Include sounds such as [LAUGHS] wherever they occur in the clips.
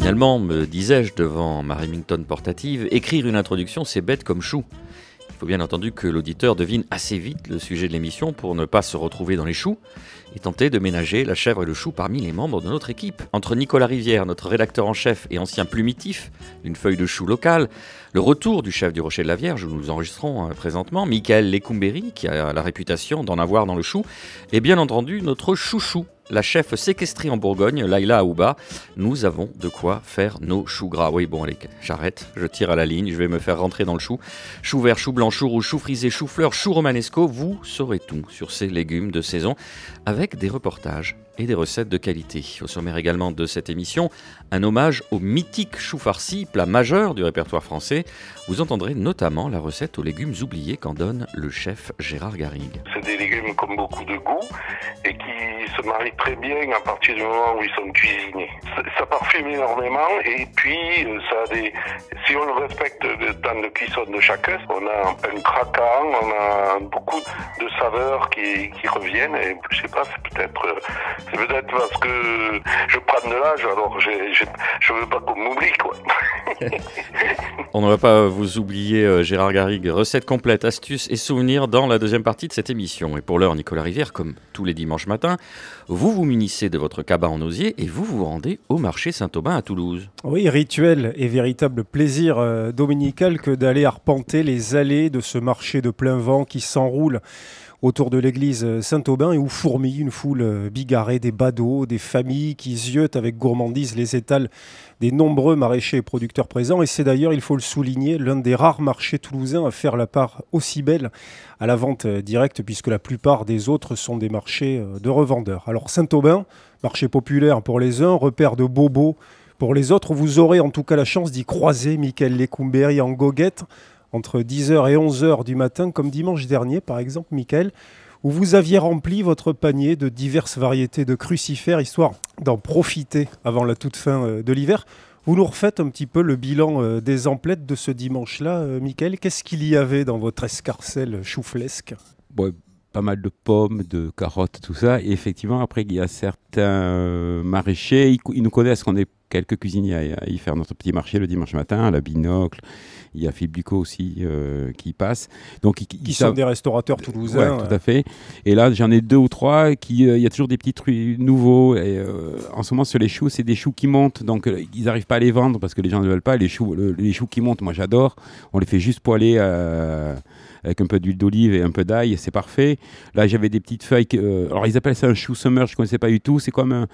Finalement, me disais-je devant ma Remington portative, écrire une introduction c'est bête comme chou. Il faut bien entendu que l'auditeur devine assez vite le sujet de l'émission pour ne pas se retrouver dans les choux et tenter de ménager la chèvre et le chou parmi les membres de notre équipe. Entre Nicolas Rivière, notre rédacteur en chef et ancien plumitif d'une feuille de chou locale, le retour du chef du Rocher de la Vierge, où nous enregistrons euh, présentement, Michael Lecumberi, qui a la réputation d'en avoir dans le chou, et bien entendu notre chouchou, la chef séquestrée en Bourgogne, Laila Aouba. Nous avons de quoi faire nos choux gras. Oui, bon, allez, j'arrête, je tire à la ligne, je vais me faire rentrer dans le chou. Chou vert, chou blanc, chou rouge, chou frisé, chou fleur, chou romanesco, vous saurez tout sur ces légumes de saison avec des reportages et des recettes de qualité. Au sommaire également de cette émission, un hommage au mythique chou farci, plat majeur du répertoire français. Vous entendrez notamment la recette aux légumes oubliés qu'en donne le chef Gérard Garrigue. C'est des légumes comme beaucoup de goût et qui se marient très bien à partir du moment où ils sont cuisinés. Ça parfume énormément et puis euh, ça a des... si on le respecte le temps de cuisson de chacun, on a un pain craquant, on a beaucoup de saveurs qui, reviennent et je sais pas, c'est peut-être euh, c'est peut-être parce que je prends de l'âge, alors je ne veux pas qu'on m'oublie, quoi. [LAUGHS] On ne va pas vous oublier, euh, Gérard Garrigue. Recette complète, astuces et souvenirs dans la deuxième partie de cette émission. Et pour l'heure, Nicolas Rivière, comme tous les dimanches matins, vous vous munissez de votre cabas en osier et vous vous rendez au marché Saint-Aubin à Toulouse. Oui, rituel et véritable plaisir euh, dominical que d'aller arpenter les allées de ce marché de plein vent qui s'enroule autour de l'église Saint-Aubin et où fourmille une foule bigarrée des badauds, des familles qui ziotent avec gourmandise les étals des nombreux maraîchers et producteurs présents. Et c'est d'ailleurs, il faut le souligner, l'un des rares marchés toulousains à faire la part aussi belle à la vente directe, puisque la plupart des autres sont des marchés de revendeurs. Alors Saint-Aubin, marché populaire pour les uns, repère de bobos pour les autres. Vous aurez en tout cas la chance d'y croiser Michael Lecumberi en goguette entre 10h et 11h du matin, comme dimanche dernier par exemple, Michael, où vous aviez rempli votre panier de diverses variétés de crucifères, histoire d'en profiter avant la toute fin euh, de l'hiver. Vous nous refaites un petit peu le bilan euh, des emplettes de ce dimanche-là, euh, Michael. Qu'est-ce qu'il y avait dans votre escarcelle chouflesque? Pas mal de pommes, de carottes, tout ça. Et effectivement, après, il y a certains maraîchers, ils, nous connaissent qu'on est quelques cuisiniers à, y faire notre petit marché le dimanche matin, à la binocle. Il y a Philippe Ducot aussi euh, qui passe. Donc, qui sont des restaurateurs toulousains. tout à fait. Et là, j'en ai deux ou trois. Qui, euh, il y a toujours des petits trucs nouveaux. Et, euh, en ce moment, sur les choux, c'est des choux qui montent. Donc, ils n'arrivent pas à les vendre parce que les gens ne veulent pas. Les choux, les choux qui montent, moi, j'adore. On les fait juste poêler avec un peu d'huile d'olive et un peu d'ail, c'est parfait. Là, j'avais des petites feuilles. alors, ils appellent ça un chou summer, je ne connaissais pas du tout. C'est comme un,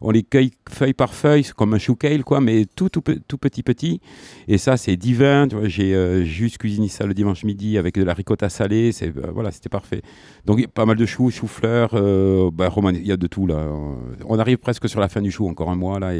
on les cueille feuille par feuille, comme un chou kale, quoi, mais tout, tout, tout petit, petit. Et ça, c'est divin. J'ai euh, juste cuisiné ça le dimanche midi avec de la ricotta salée. C'est, euh, voilà, c'était parfait. Donc, pas mal de choux, choux-fleurs. Euh, bah, il y a de tout, là. On arrive presque sur la fin du chou, encore un mois, là.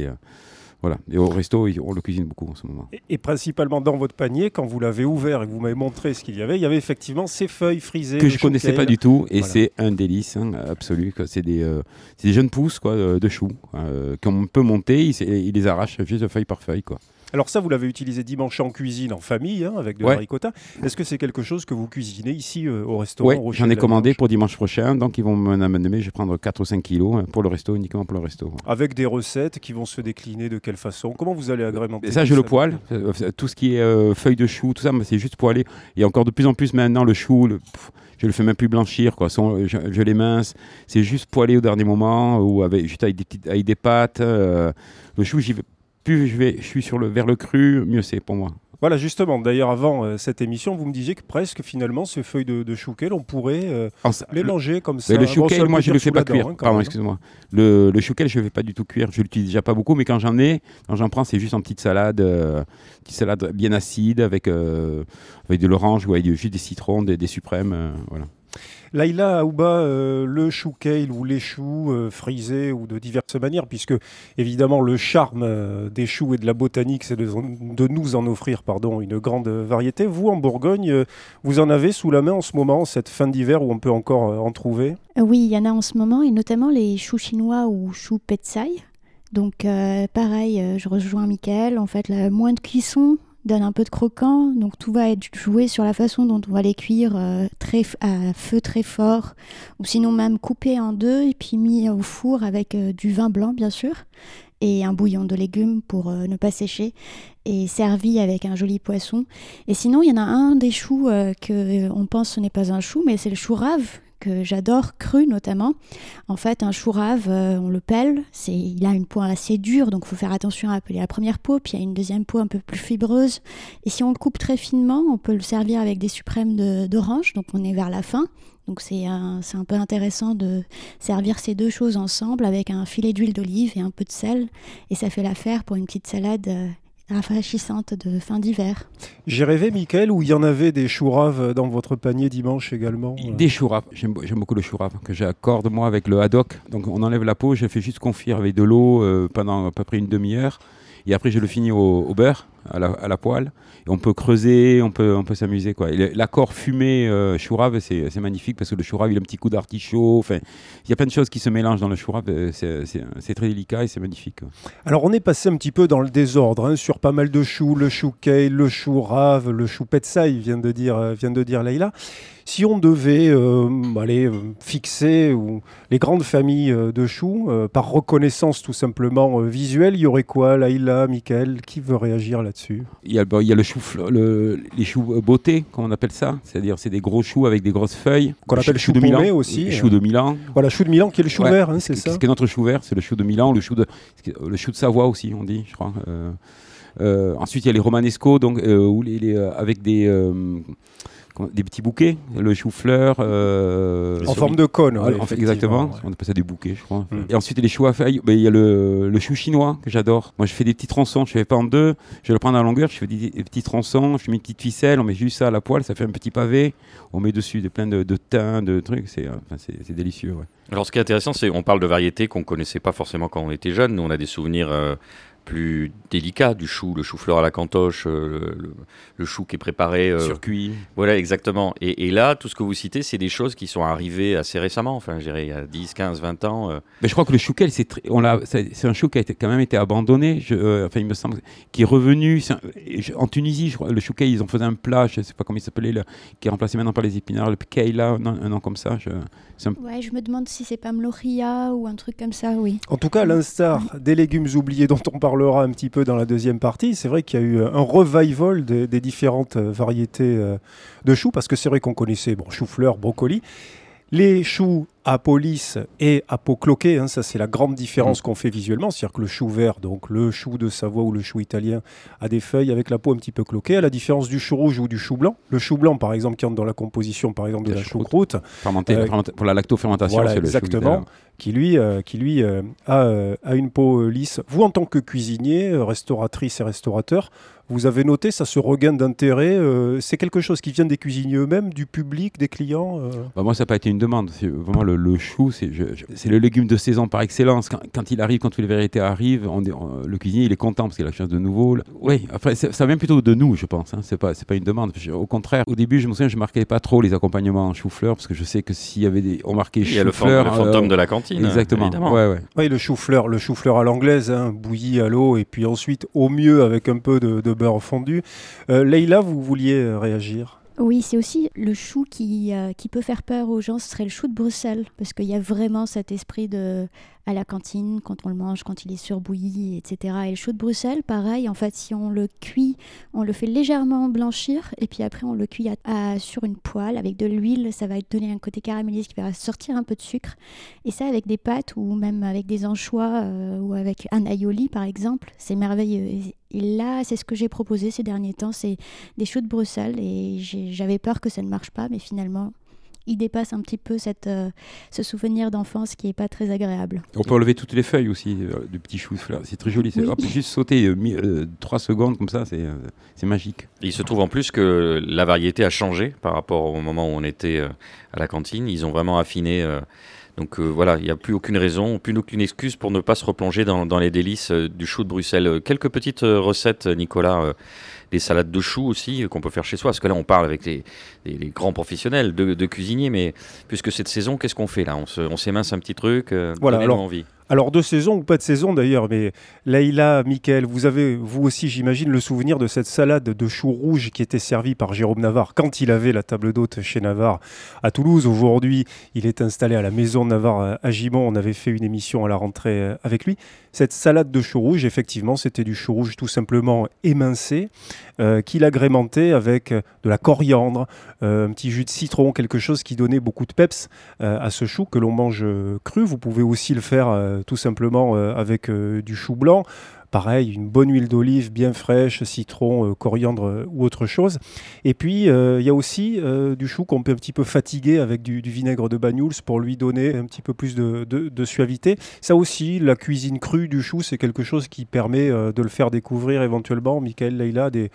Voilà. Et au resto, on le cuisine beaucoup en ce moment. Et, principalement dans votre panier, quand vous l'avez ouvert et que vous m'avez montré ce qu'il y avait, il y avait effectivement ces feuilles frisées. Que je ne connaissais pas du tout. Et c'est un délice hein, absolu. C'est des, euh, des, jeunes pousses quoi, de choux euh, qu'on peut monter. Ils, ils les arrachent juste feuille par feuille. Quoi. Alors ça, vous l'avez utilisé dimanche en cuisine, en famille, hein, avec de la ricotta. Est-ce que c'est quelque chose que vous cuisinez ici euh, au restaurant Oui, j'en ai commandé pour dimanche prochain, donc ils vont m'en amener, je vais prendre 4 ou 5 kilos hein, pour le resto, uniquement pour le resto. Avec des recettes qui vont se décliner de quelle façon? Comment vous allez agrémenter Ça, je le poêle. Euh, tout ce qui est euh, feuilles de chou, tout ça, c'est juste poêler. Et encore de plus en plus maintenant, le chou, le, je le fais même plus blanchir, quoi. je, je les mince. C'est juste poêler au dernier moment, ou avec, juste avec des, avec des pâtes. le chou, j'y vais plus je, vais, je suis sur le, vers le cru, mieux c'est pour moi. Voilà, justement. D'ailleurs, avant euh, cette émission, vous me disiez que presque, finalement, ces feuilles de, de chouquel, on pourrait euh, les manger comme ça. le chouquel, moi, je ne le fais pas cuire. Hein, Pardon, excuse-moi. Le, le chouquel, je ne fais pas du tout cuire. Je l'utilise déjà pas beaucoup, mais quand j'en ai, quand j'en prends, c'est juste en petite salade, euh, petite salade bien acide avec, avec de l'orange ou avec juste des citrons, des, des suprêmes. voilà. Laïla Aouba, euh, le chou kale ou les choux euh, frisés ou de diverses manières, puisque évidemment le charme euh, des choux et de la botanique, c'est de, de, nous en offrir pardon, une grande variété. Vous, en Bourgogne, vous en avez sous la main en ce moment, cette fin d'hiver où on peut encore en trouver? Oui, il y en a en ce moment, et notamment les choux chinois ou choux petsai. Donc pareil, je rejoins Michael, en fait, la moins de cuisson, donne un peu de croquant. Donc tout va être joué sur la façon dont on va les cuire euh, très, à feu très fort, ou sinon même coupé en deux et puis mis au four avec euh, du vin blanc bien sûr et un bouillon de légumes pour euh, ne pas sécher et servi avec un joli poisson. Et sinon il y en a un des choux que on pense ce n'est pas un chou mais c'est le chou rave j'adore, cru notamment. En fait, un chou rave, euh, on le pèle, c'est, il a une peau assez dure, donc il faut faire attention à appeler la première peau, puis il y a une deuxième peau un peu plus fibreuse. Et si on le coupe très finement, on peut le servir avec des suprêmes d'orange, donc on est vers la fin. Donc c'est un, un peu intéressant de servir ces deux choses ensemble avec un filet d'huile d'olive et un peu de sel. Et ça fait l'affaire pour une petite salade euh, rafraîchissante de fin d'hiver. J'ai rêvé, Michael, où il y en avait des choux raves dans votre panier dimanche également. Des choux raves, j'aime, beaucoup le chou rave, que j'accorde moi avec le haddock. Donc on enlève la peau, je fais juste confire avec de l'eau euh, pendant à peu près une demi-heure. Et après, je le finis au beurre à la, poêle. On peut creuser, on peut, on peut s'amuser. L'accord fumé euh, chourave, c'est magnifique parce que le chourave, il a un petit coup d'artichaut. Il y a plein de choses qui se mélangent dans le chourave. Euh, c'est très délicat et c'est magnifique. Alors, on est passé un petit peu dans le désordre hein, sur pas mal de choux, le chou kale, le chou rave, le chou petsai, vient de dire, euh, vient de dire. Si on devait euh, aller fixer ou, les grandes familles de choux, par reconnaissance tout simplement visuelle, il y aurait quoi? Laïla, Michael Qui veut réagir là il y a, il y a le chou, le, les choux beauté, comme on appelle ça? C'est-à-dire, c'est des gros choux avec des grosses feuilles. Qu'on appelle chou de Milan aussi. Chou de Milan. Voilà, chou de Milan qui est le chou vert, hein, c'est ça? Ce qui est notre chou vert, c'est le chou de Milan, le chou de, le chou de Savoie aussi, on dit, je crois. Euh, euh, ensuite, il y a les romanesco, donc, euh, les, avec des des petits bouquets, le chou-fleur. Euh, en forme de cône, en fait, exactement. On appelle ça des bouquets, je crois. Mm. Et ensuite, les choux à feuilles, il y a le, le, chou chinois que j'adore. Moi, je fais des petits tronçons, je fais pas en deux, je le prends à la longueur, je fais des, petits tronçons, je mets une petite ficelle, on met juste ça à la poêle, ça fait un petit pavé, on met dessus des, plein de, de thym, de trucs, c'est enfin, délicieux. Alors, ce qui est intéressant, c'est on parle de variétés qu'on connaissait pas forcément quand on était jeune. Nous, on a des souvenirs. Euh, plus délicat du chou, le chou-fleur à la cantoche, euh, le, chou qui est préparé. Euh, Surcuit. Voilà, exactement. Et, là, tout ce que vous citez, c'est des choses qui sont arrivées assez récemment, enfin, je dirais, il y a 10, 15, 20 ans. Euh. Mais je crois que le chouquel, c'est c'est un chou qui a été, quand même été abandonné, je, enfin, il me semble, qui est revenu. en Tunisie, je crois, le chouquel, ils ont fait un plat, je ne sais pas comment il s'appelait, qui est remplacé maintenant par les épinards, le keila, un nom comme ça. Je, Ouais, je me demande si c'est pas mloria ou un truc comme ça, oui. En tout cas, à l'instar des légumes oubliés dont on parlera un petit peu dans la deuxième partie, c'est vrai qu'il y a eu un revival des, des différentes variétés euh, de choux, parce que c'est vrai qu'on connaissait bon, chou-fleur, brocoli. Les choux à police et à peau cloquée. Hein, ça, c'est la grande différence mm. qu'on fait visuellement. C'est-à-dire que le chou vert, donc le chou de Savoie ou le chou italien, a des feuilles avec la peau un petit peu cloquée, à la différence du chou rouge ou du chou blanc. Le chou blanc, par exemple, qui entre dans la composition, par exemple, de la choucroute. Fermenté, euh, pour la lactofermentation, voilà, exactement. Qui lui, euh, qui lui euh, a, a, une peau lisse. Vous, en tant que cuisinier, restauratrice et restaurateur, vous avez noté ça, ce regain d'intérêt. c'est quelque chose qui vient des cuisiniers eux-mêmes, du public, des clients bah, Moi, ça n'a pas été une demande. C'est vraiment le le, chou, c'est le légume de saison par excellence. Quand, il arrive, quand toutes les vérités arrivent, on, le cuisinier il est content parce qu'il a la chance de nouveau. Oui, après ça vient plutôt de nous, je pense. Hein. C'est pas c'est pas une demande. au contraire, au début, je me souviens, je marquais pas trop les accompagnements en chou-fleur parce que je sais que s'il y avait des, on marquait chou-fleur, le, fantôme euh, de la cantine. Exactement. Ouais, ouais. Oui, le chou-fleur, le chou-fleur à l'anglaise, hein, bouilli à l'eau et puis ensuite au mieux avec un peu de, beurre fondu. Euh, Leïla, vous vouliez euh, réagir? Oui, c'est aussi le chou qui, euh, qui peut faire peur aux gens, ce serait le chou de Bruxelles, parce qu'il y a vraiment cet esprit de à la cantine, quand on le mange, quand il est surbouilli, etc. Et le chou de Bruxelles, pareil, en fait, si on le cuit, on le fait légèrement blanchir, et puis après on le cuit à, sur une poêle avec de l'huile, ça va donner un côté caramélisé qui va sortir un peu de sucre. Et ça avec des pâtes ou même avec des anchois euh, ou avec un aioli par exemple, c'est merveilleux. Et là, c'est ce que j'ai proposé ces derniers temps, c'est des choux de Bruxelles, et j'avais peur que ça ne marche pas, mais finalement, il dépasse un petit peu cette, euh, ce souvenir d'enfance qui est pas très agréable. On peut enlever toutes les feuilles aussi euh, du petit chou C'est très joli. Oui. Hop, juste sauter 3 secondes comme ça, c'est euh, c'est magique. Il se trouve en plus que la variété a changé par rapport au moment où on était euh, à la cantine. Ils ont vraiment affiné. Donc euh, voilà, il n'y a plus aucune raison, plus aucune excuse pour ne pas se replonger dans, dans les délices euh, du chou de Bruxelles. Euh, Quelques petites recettes, Nicolas, euh, des salades de choux aussi qu'on peut faire chez soi. Parce que là, on parle avec les, les- les grands professionnels de, de cuisiniers, mais puisque cette saison, qu'est-ce qu'on fait là? On s'émince un petit truc, Voilà, alors, envie. Alors de saison ou pas de saison d'ailleurs, mais Laïla, Mickaël, vous avez vous aussi j'imagine le souvenir de cette salade de choux rouges qui était servie par Jérôme Navarre quand il avait la table d'hôte chez Navarre à Toulouse. Aujourd'hui, il est installé à la maison de Navarre à Gimont. On avait fait une émission à la rentrée euh, avec lui. Cette salade de choux rouges, effectivement, c'était du chou rouge tout simplement émincé euh, qu'il agrémentait avec euh, de la coriandre, euh, un petit jus de citron, quelque chose qui donnait beaucoup de peps à ce chou que l'on mange cru. Vous pouvez aussi le faire tout simplement avec du chou blanc. Pareil, une bonne huile d'olive bien fraîche, citron, euh, coriandre euh, ou autre chose. Et puis, euh, il y a aussi du chou qu'on peut un petit peu fatiguer avec du, vinaigre de Banyuls pour lui donner un petit peu plus de, de- suavité. Ça aussi, la cuisine crue du chou, c'est quelque chose qui permet de le faire découvrir éventuellement, Michael Leïla, des,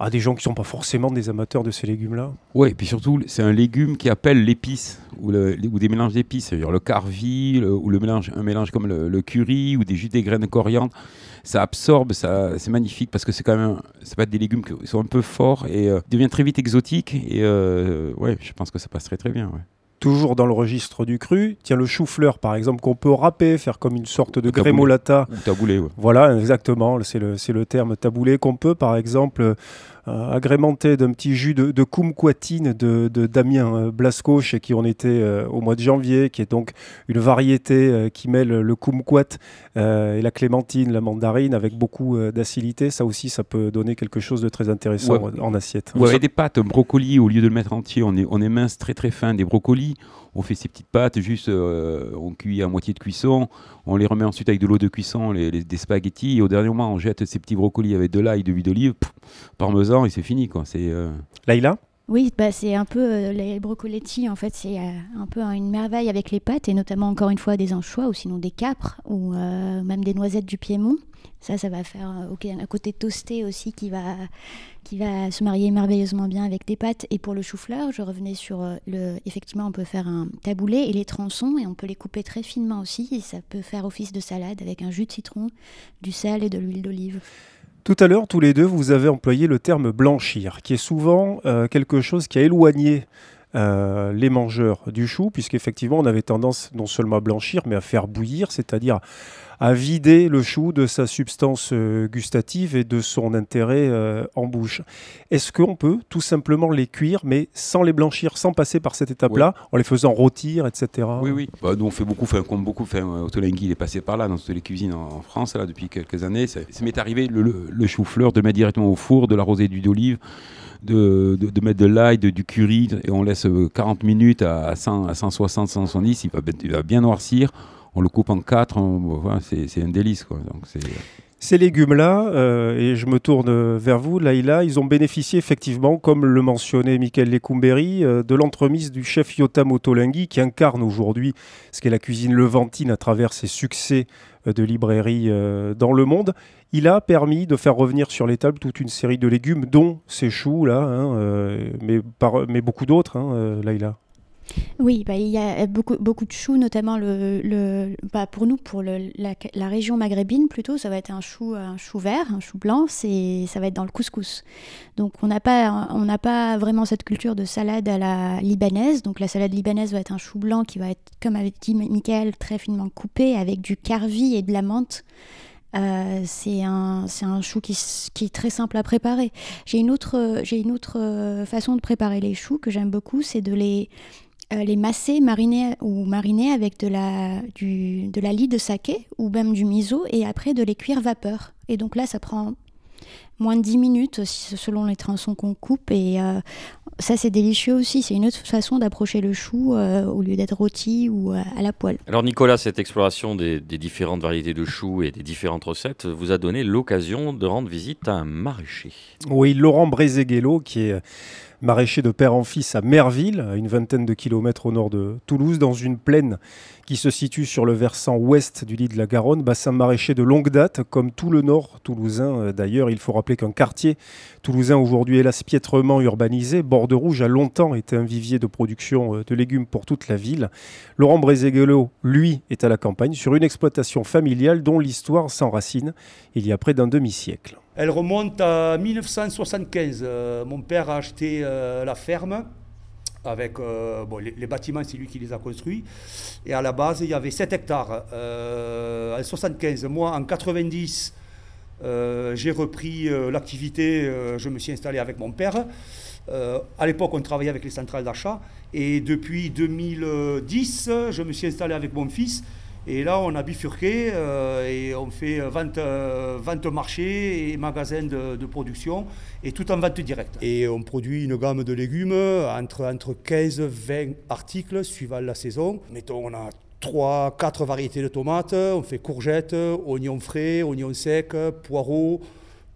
à des gens qui ne sont pas forcément des amateurs de ces légumes-là. Ouais, et puis surtout, c'est un légume qui appelle l'épice ou, des mélanges d'épices, c'est-à-dire le carvi ou le mélange, un mélange comme le, curry ou des jus des graines de coriandre. Ça absorbe, ça, c'est magnifique parce que c'est quand même, ça peut être des légumes qui sont un peu forts et euh, deviennent très vite exotiques. Et euh, ouais, je pense que ça passerait très bien. ouais. Toujours dans le registre du cru, tiens le chou-fleur par exemple qu'on peut râper, faire comme une sorte de grémolata. Ou taboulé, ouais. Voilà, exactement, c'est le, c'est le terme taboulé qu'on peut par exemple euh, agrémenter d'un petit jus de, de kumquatine de, de Damien euh, Blasco chez qui on était euh, au mois de janvier, qui est donc une variété euh, qui mêle le kumquat et la clémentine, la mandarine avec beaucoup d'acidité. Ça aussi, ça peut donner quelque chose de très intéressant Ouais. en assiette. Ou avec des pâtes, un brocoli, au lieu de le mettre entier, on, est, on émince très très fin des brocolis. On fait ces petites pâtes, juste on cuit à moitié de cuisson, on les remet ensuite avec de l'eau de cuisson, les, les- des spaghettis, et au dernier moment on jette ces petits brocolis avec de l'ail, de l'huile d'olive, pff, et c'est fini. quoi. C'est, euh, Laïla? Oui, bah, c'est un peu euh, les brocoletti, en fait, c'est euh, un peu une merveille avec les pâtes, et notamment encore une fois des anchois ou sinon des capres, ou euh, même des noisettes du Piémont. Ça, ça va faire euh, un côté toasté aussi qui va, qui va se marier merveilleusement bien avec des pâtes. Et pour le chou-fleur, je revenais sur euh, le. Effectivement, on peut faire un taboulé et les tronçons, et on peut les couper très finement aussi. Et ça peut faire office de salade avec un jus de citron, du sel et de l'huile d'olive. Tout à l'heure, tous les deux, vous avez employé le terme blanchir, qui est souvent euh, quelque chose qui a éloigné euh, les mangeurs du chou, puisqu'effectivement, on avait tendance non seulement à blanchir, mais à faire bouillir, c'est-à-dire à vider le chou de sa substance euh, gustative et de son intérêt euh, en bouche. Est-ce qu'on peut tout simplement les cuire, mais sans les blanchir, sans passer par cette étape-là, en les faisant rôtir, etc. Oui, oui. Bah, nous, on fait beaucoup, enfin, comme beaucoup, enfin, Otolenghi, il est passé par là, dans toutes les cuisines en, en France, là, depuis quelques années. Ça, ça m'est arrivé, le, le- le chou-fleur, de le mettre directement au four, de l'arroser d'huile d'olive, de, de, de mettre de l'ail, du curry, et on laisse euh, 40 minutes à, à 100, à 160, 170, il va, bien- noircir. On le coupe en quatre, c'est un délice. Donc, c'est... Ces légumes-là, euh, et je me tourne vers vous, Laïla, ils ont bénéficié effectivement, comme le mentionnait Michael Lecumberi, euh, de l'entremise du chef Yotam Otolenghi qui incarne aujourd'hui ce qu'est la cuisine levantine à travers ses succès euh, de librairie euh, dans le monde. Il a permis de faire revenir sur les tables toute une série de légumes, dont ces choux-là, hein, euh, mais, beaucoup d'autres, hein, euh, Laïla. Oui, bah, il y a beaucoup, beaucoup de choux, notamment le, bah, pour nous, pour la région maghrébine plutôt, ça va être un chou, un chou vert, un chou blanc, c'est, ça va être dans le couscous. Donc on n'a pas, on n'a pas vraiment cette culture de salade à la libanaise. Donc la salade libanaise va être un chou blanc qui va être, comme avait dit Michael, très finement coupé avec du carvi et de la menthe. Euh, c'est un, un chou qui, qui est très simple à préparer. J'ai une autre, une autre euh, façon de préparer les choux que j'aime beaucoup, c'est de les euh, les masser, mariner ou mariner avec de la, du, de la lie de saké ou même du miso et après de les cuire vapeur. Et donc là, ça prend moins de 10 minutes selon les tronçons qu'on coupe et ça c'est délicieux aussi. C'est une autre façon d'approcher le chou euh, au lieu d'être rôti ou euh, à la poêle. Alors Nicolas, cette exploration des, des différentes variétés de choux et des différentes recettes vous a donné l'occasion de rendre visite à un maraîcher. Oui, Laurent Brezeguello, qui est maraîcher de père en fils à Merville, à une vingtaine de kilomètres au nord de Toulouse, dans une plaine qui se situe sur le versant ouest du lit de la Garonne, bassin maraîcher de longue date, comme tout le nord toulousain. Euh, d'ailleurs, il faut rappeler qu'un quartier toulousain aujourd'hui hélas piètrement urbanisé. Borde Rouge a longtemps été un vivier de production euh, de légumes pour toute la ville. Laurent Brézéguelot, lui, est à la campagne sur une exploitation familiale dont l'histoire s'enracine il y a près d'un demi-siècle. Elle remonte à 1975. Euh, mon père a acheté la ferme avec euh, les, bâtiments, c'est lui qui les a construits. Et à la base, il y avait 7 hectares. Euh, en 75, moi, en 90, euh, j'ai repris l'activité, je me suis installé avec mon père. à l'époque, on travaillait avec les centrales d'achat. Et depuis 2010, je me suis installé avec mon fils. Et là, on a bifurqué euh, et on fait vente, euh, marchés et magasins de, production et tout en vente directe. Et on produit une gamme de légumes entre, entre 15 et 20 articles suivant la saison. Mettons, on a 3, 4 variétés de tomates, on fait courgettes, oignons frais, oignons secs, poireaux,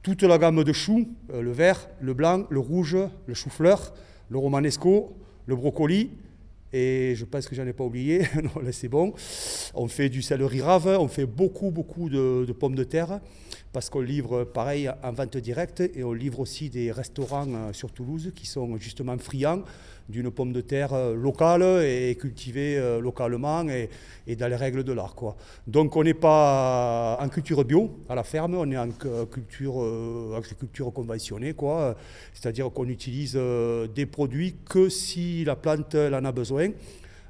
toute la gamme de choux, euh, le vert, le blanc, le rouge, le chou-fleur, le romanesco, le brocoli, et je pense que j'en ai pas oublié. [LAUGHS] non, là, c'est bon. On fait du céleri rave, on fait beaucoup, beaucoup de, de pommes de terre parce qu'on livre pareil en vente directe et on livre aussi des restaurants euh, sur Toulouse qui sont justement friands d'une pomme de terre euh, locale et cultivée euh, localement et, dans les règles de l'art. Donc on n'est pas en culture bio à la ferme, on est en culture, agriculture conventionnée, c'est-à-dire qu'on utilise des produits que si la plante en a besoin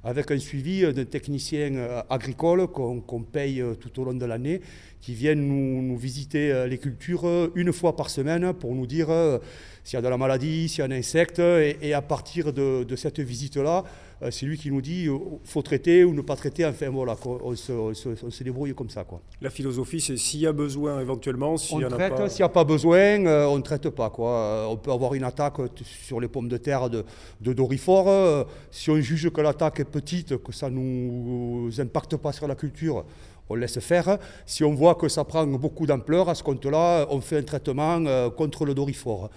avec un suivi d'un technicien agricole qu'on paye tout au long de l'année qui viennent nous, visiter euh, les cultures euh, une fois par semaine pour nous dire euh, s'il y a de la maladie, s'il y a un insecte. Et, à partir de, cette visite-là, c'est lui qui nous dit faut traiter ou ne pas traiter. Enfin voilà, on se, débrouille comme ça. Quoi. La philosophie, c'est s'il y a besoin éventuellement. S'il n'y a, pas... besoin, on ne traite pas. Quoi. On peut avoir une attaque sur les pommes de terre de, de Dorifort. Si on juge que l'attaque est petite, que ça ne nous impacte pas sur la culture, on laisse faire. Si on voit que ça prend beaucoup d'ampleur, à ce compte-là, on fait un traitement euh, contre le dorifort.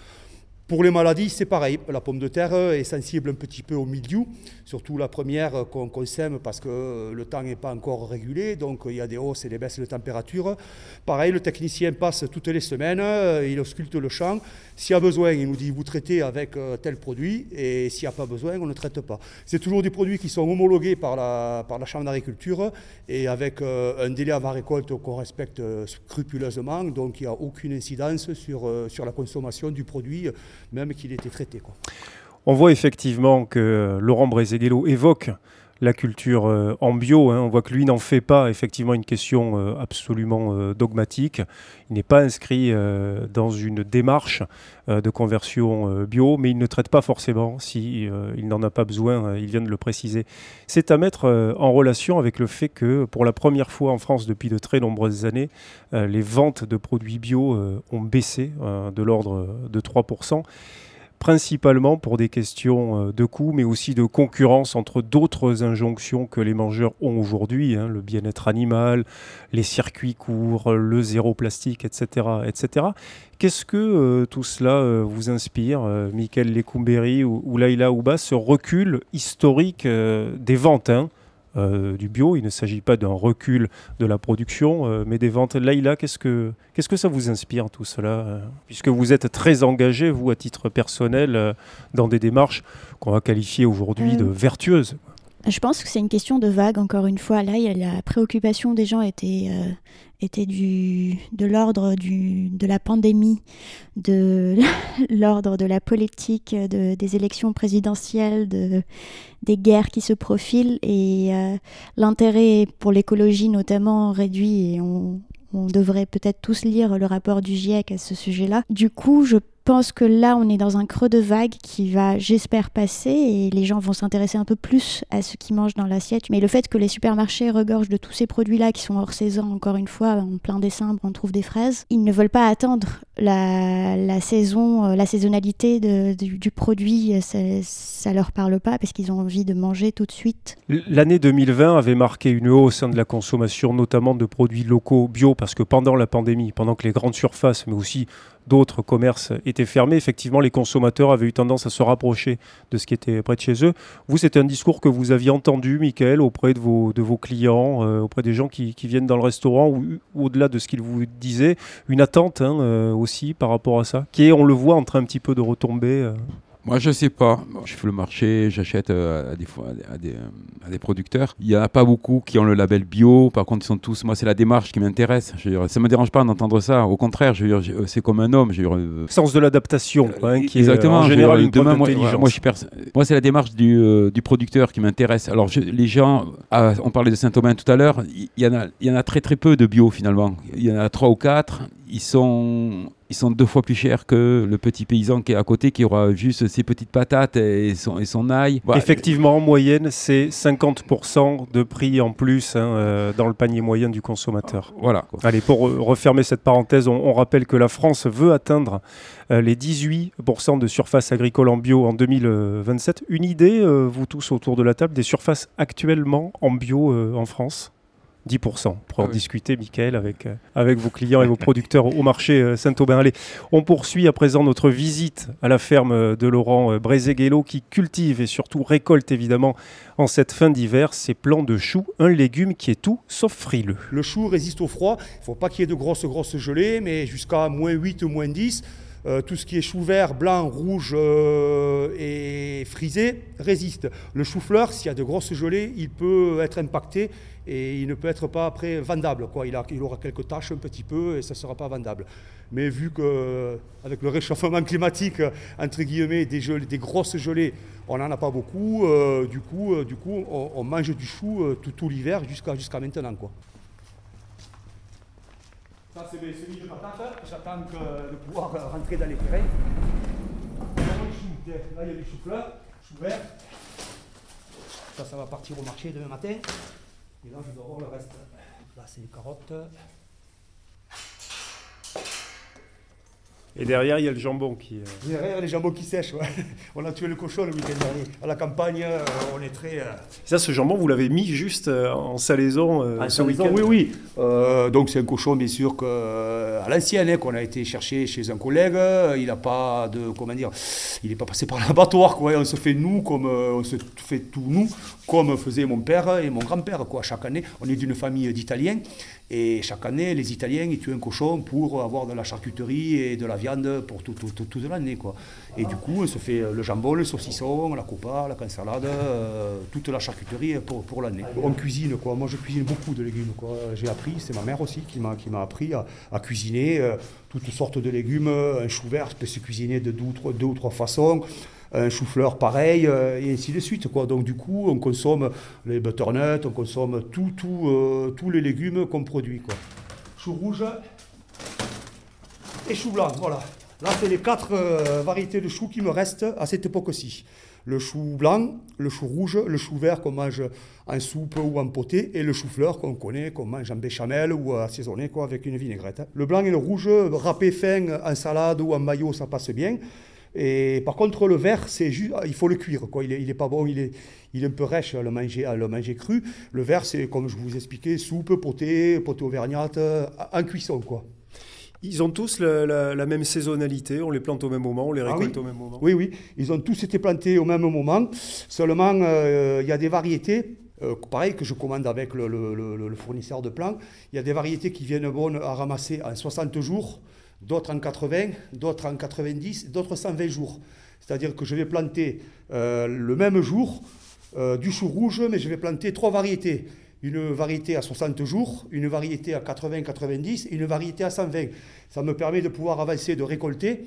Pour les maladies, c'est pareil. La pomme de terre est sensible un petit peu au milieu, surtout la première qu'on sème parce que le temps n'est pas encore régulé, donc il y a des hausses et des baisses de température. Pareil, le technicien passe toutes les semaines, il ausculte le champ. S'il y a besoin, il nous dit vous traitez avec euh, tel produit, et s'il n'y a pas besoin, on ne traite pas. C'est toujours des produits qui sont homologués par la, par la Chambre d'agriculture et avec euh, un délai avant récolte qu'on respecte euh, scrupuleusement, donc il n'y a aucune incidence sur, sur la consommation du produit même qu'il était traité. On voit effectivement que Laurent Brézéguello évoque la culture euh, en bio. Hein. On voit que lui n'en fait pas effectivement une question euh, absolument euh, dogmatique. Il n'est pas inscrit dans une démarche de conversion bio, mais il ne traite pas forcément si il n'en a pas besoin. il vient de le préciser. C'est à mettre en relation avec le fait que pour la première fois en France depuis de très nombreuses années, les ventes de produits bio ont baissé de l'ordre de 3% principalement pour des questions euh, de coût, mais aussi de concurrence entre d'autres injonctions que les mangeurs ont aujourd'hui, hein, le bien-être animal, les circuits courts, le zéro plastique, etc. etc. Qu'est-ce que euh, tout cela euh, vous inspire, Michael Lecumberi ou, ou Laila Ouba, ce recul historique des ventes hein? Euh, du bio. Il ne s'agit pas d'un recul de la production, euh, mais des ventes. Laïla, qu'est-ce que, qu'est-ce que ça vous inspire tout cela euh, Puisque vous êtes très engagé, vous, à titre personnel, dans des démarches qu'on va qualifier aujourd'hui de vertueuses. Je pense que c'est une question de vague, encore une fois. Là, la préoccupation des gens était, euh, du, de l'ordre de la pandémie, de [LAUGHS] l'ordre de la politique, de, des élections présidentielles, de, des guerres qui se profilent. Et euh, l'intérêt pour l'écologie, notamment, réduit. Et on, on devrait peut-être tous lire le rapport du GIEC à ce sujet-là. Du coup, je pense que là, on est dans un creux de vague qui va, j'espère, passer et les gens vont s'intéresser un peu plus à ce qu'ils mangent dans l'assiette. Mais le fait que les supermarchés regorgent de tous ces produits-là qui sont hors saison, encore une fois, en plein décembre, on trouve des fraises, ils ne veulent pas attendre la, saison, euh, la saisonnalité du, produit. Ça, ça leur parle pas parce qu'ils ont envie de manger tout de suite. L'année 2020 avait marqué une hausse sein de la consommation, notamment de produits locaux bio, parce que pendant la pandémie, pendant que les grandes surfaces, mais aussi d'autres commerces étaient fermés, effectivement, les consommateurs avaient eu tendance à se rapprocher de ce qui était près de chez eux. Vous, c'était un discours que vous aviez entendu, Michael, auprès de vos, de vos clients, euh, auprès des gens qui, viennent dans le restaurant, ou, au-delà de ce qu'ils vous disaient, une attente hein, euh, aussi par rapport à ça, qui est, on le voit, en train un petit peu de retomber. Euh. Moi, je sais pas. Je fais le marché, j'achète euh, à, des, à, des, à, des, producteurs. Il n'y a pas beaucoup qui ont le label bio. Par contre, ils sont tous. Moi, c'est la démarche qui m'intéresse. Ça me dérange pas d'entendre ça. Au contraire, c'est comme un homme. Euh, Sens de l'adaptation, hein, qui Exactement. est en général une demain, moi, moi, moi c'est la démarche du, euh, du producteur qui m'intéresse. Alors, les gens, ah, on parlait de Saint-Omer tout à l'heure. Il y, en a, il y en a très très peu de bio finalement. Il y en a trois ou quatre. Ils sont ils sont deux fois plus chers que le petit paysan qui est à côté, qui aura juste ses petites patates et son, et son ail. Effectivement, en moyenne, c'est 50% de prix en plus hein, euh, dans le panier moyen du consommateur. Voilà. Allez, pour refermer cette parenthèse, on, rappelle que la France veut atteindre euh, les 18% de surface agricole en bio en 2027. Une idée, euh, vous tous autour de la table, des surfaces actuellement en bio en France? 10%. Pour en ah discuter, Michael, avec, euh, avec vos clients et vos [LAUGHS] producteurs au marché euh, Saint-Aubin. Allez, on poursuit à présent notre visite à la ferme euh, de Laurent Brézéguello qui cultive et surtout récolte évidemment en cette fin d'hiver ses plants de choux, un légume qui est tout sauf frileux. Le chou résiste au froid. Il ne faut pas qu'il y ait de grosses, grosses gelées, mais jusqu'à moins 8 ou moins 10. Tout ce qui est chou vert, blanc, rouge et frisé résiste. Le chou-fleur, s'il y a de grosses gelées, il peut être impacté et il ne peut être pas après vendable. Il, aura quelques tâches un petit peu et ça ne sera pas vendable. Mais vu qu'avec le réchauffement climatique, entre guillemets, des, gelées, grosses gelées, on n'en a pas beaucoup, euh, du coup, euh, du coup on, mange du chou euh, tout, l'hiver jusqu'à maintenant. Ça, c'est mes semis de patates. J'attends de pouvoir rentrer dans les terrains. Là, il y a des choux-fleurs, choux verts. Ça, ça va partir au marché demain matin. Et là, je dois voir le reste. Là, c'est les carottes. Et derrière, il y a le jambon qui. Euh, derrière, les jambons qui sèchent. Ouais. [LAUGHS] On a tué le cochon le week-end dernier. À la campagne, euh, on est très. Euh, Ça, ce jambon, vous l'avez mis juste en salaison En salaison, oui, oui. donc, c'est un cochon, bien sûr, que, à l'ancienne, hein, qu'on a été chercher chez un collègue. Il n'a pas de. Comment dire Il n'est pas passé par l'abattoir, [LAUGHS] quoi. On se fait nous, comme. on se fait tout nous, comme faisaient mon père et mon grand-père, quoi. Chaque année, on est d'une famille d'Italiens. Et chaque année, les Italiens, ils tuent un cochon pour avoir de la charcuterie et de la viande pour toute tout, tout, l'année. Quoi. Et du coup, on se fait le jambon, le saucisson, la copa, la cansalade, euh, toute la charcuterie pour, pour l'année. On cuisine, quoi. Moi, je cuisine beaucoup de légumes. Quoi. J'ai appris, c'est ma mère aussi qui m'a, qui m'a appris à, cuisiner euh, toutes sortes de légumes. Un chou vert peut se cuisiner de deux ou trois, deux ou trois façons un chou-fleur pareil, euh, et ainsi de suite. Quoi. Donc du coup, on consomme les butternuts, on consomme tout, tout, euh, tous les légumes qu'on produit. Quoi. Chou rouge et chou blanc, voilà. Là, c'est les quatre euh, variétés de choux qui me restent à cette époque-ci. Le chou blanc, le chou rouge, le chou vert qu'on mange en soupe ou en poté, et le chou-fleur qu'on connaît, qu'on mange en béchamel ou assaisonné quoi, avec une vinaigrette. Le blanc et le rouge, râpé fin en salade ou en maillot, ça passe bien. Et par contre, le vert, c'est juste, il faut le cuire. Quoi. Il, est, pas bon, il est, il est un peu rêche à le manger, à le manger cru. Le vert, c'est comme je vous expliquais, soupe, poté, poté auvergnate, en cuisson. Quoi. Ils ont tous la, même saisonnalité, on les plante au même moment, on les ah récolte au même moment. Oui, oui, ils ont tous été plantés au même moment. Seulement, euh, il y a des variétés, euh, pareil que je commande avec le, le, fournisseur de plants, il y a des variétés qui viennent bonnes à ramasser en 60 jours d'autres en 80, d'autres en 90, d'autres 120 jours. C'est-à-dire que je vais planter euh, le même jour euh, du chou rouge, mais je vais planter trois variétés. Une variété à 60 jours, une variété à 80-90 et une variété à 120. Ça me permet de pouvoir avancer, de récolter.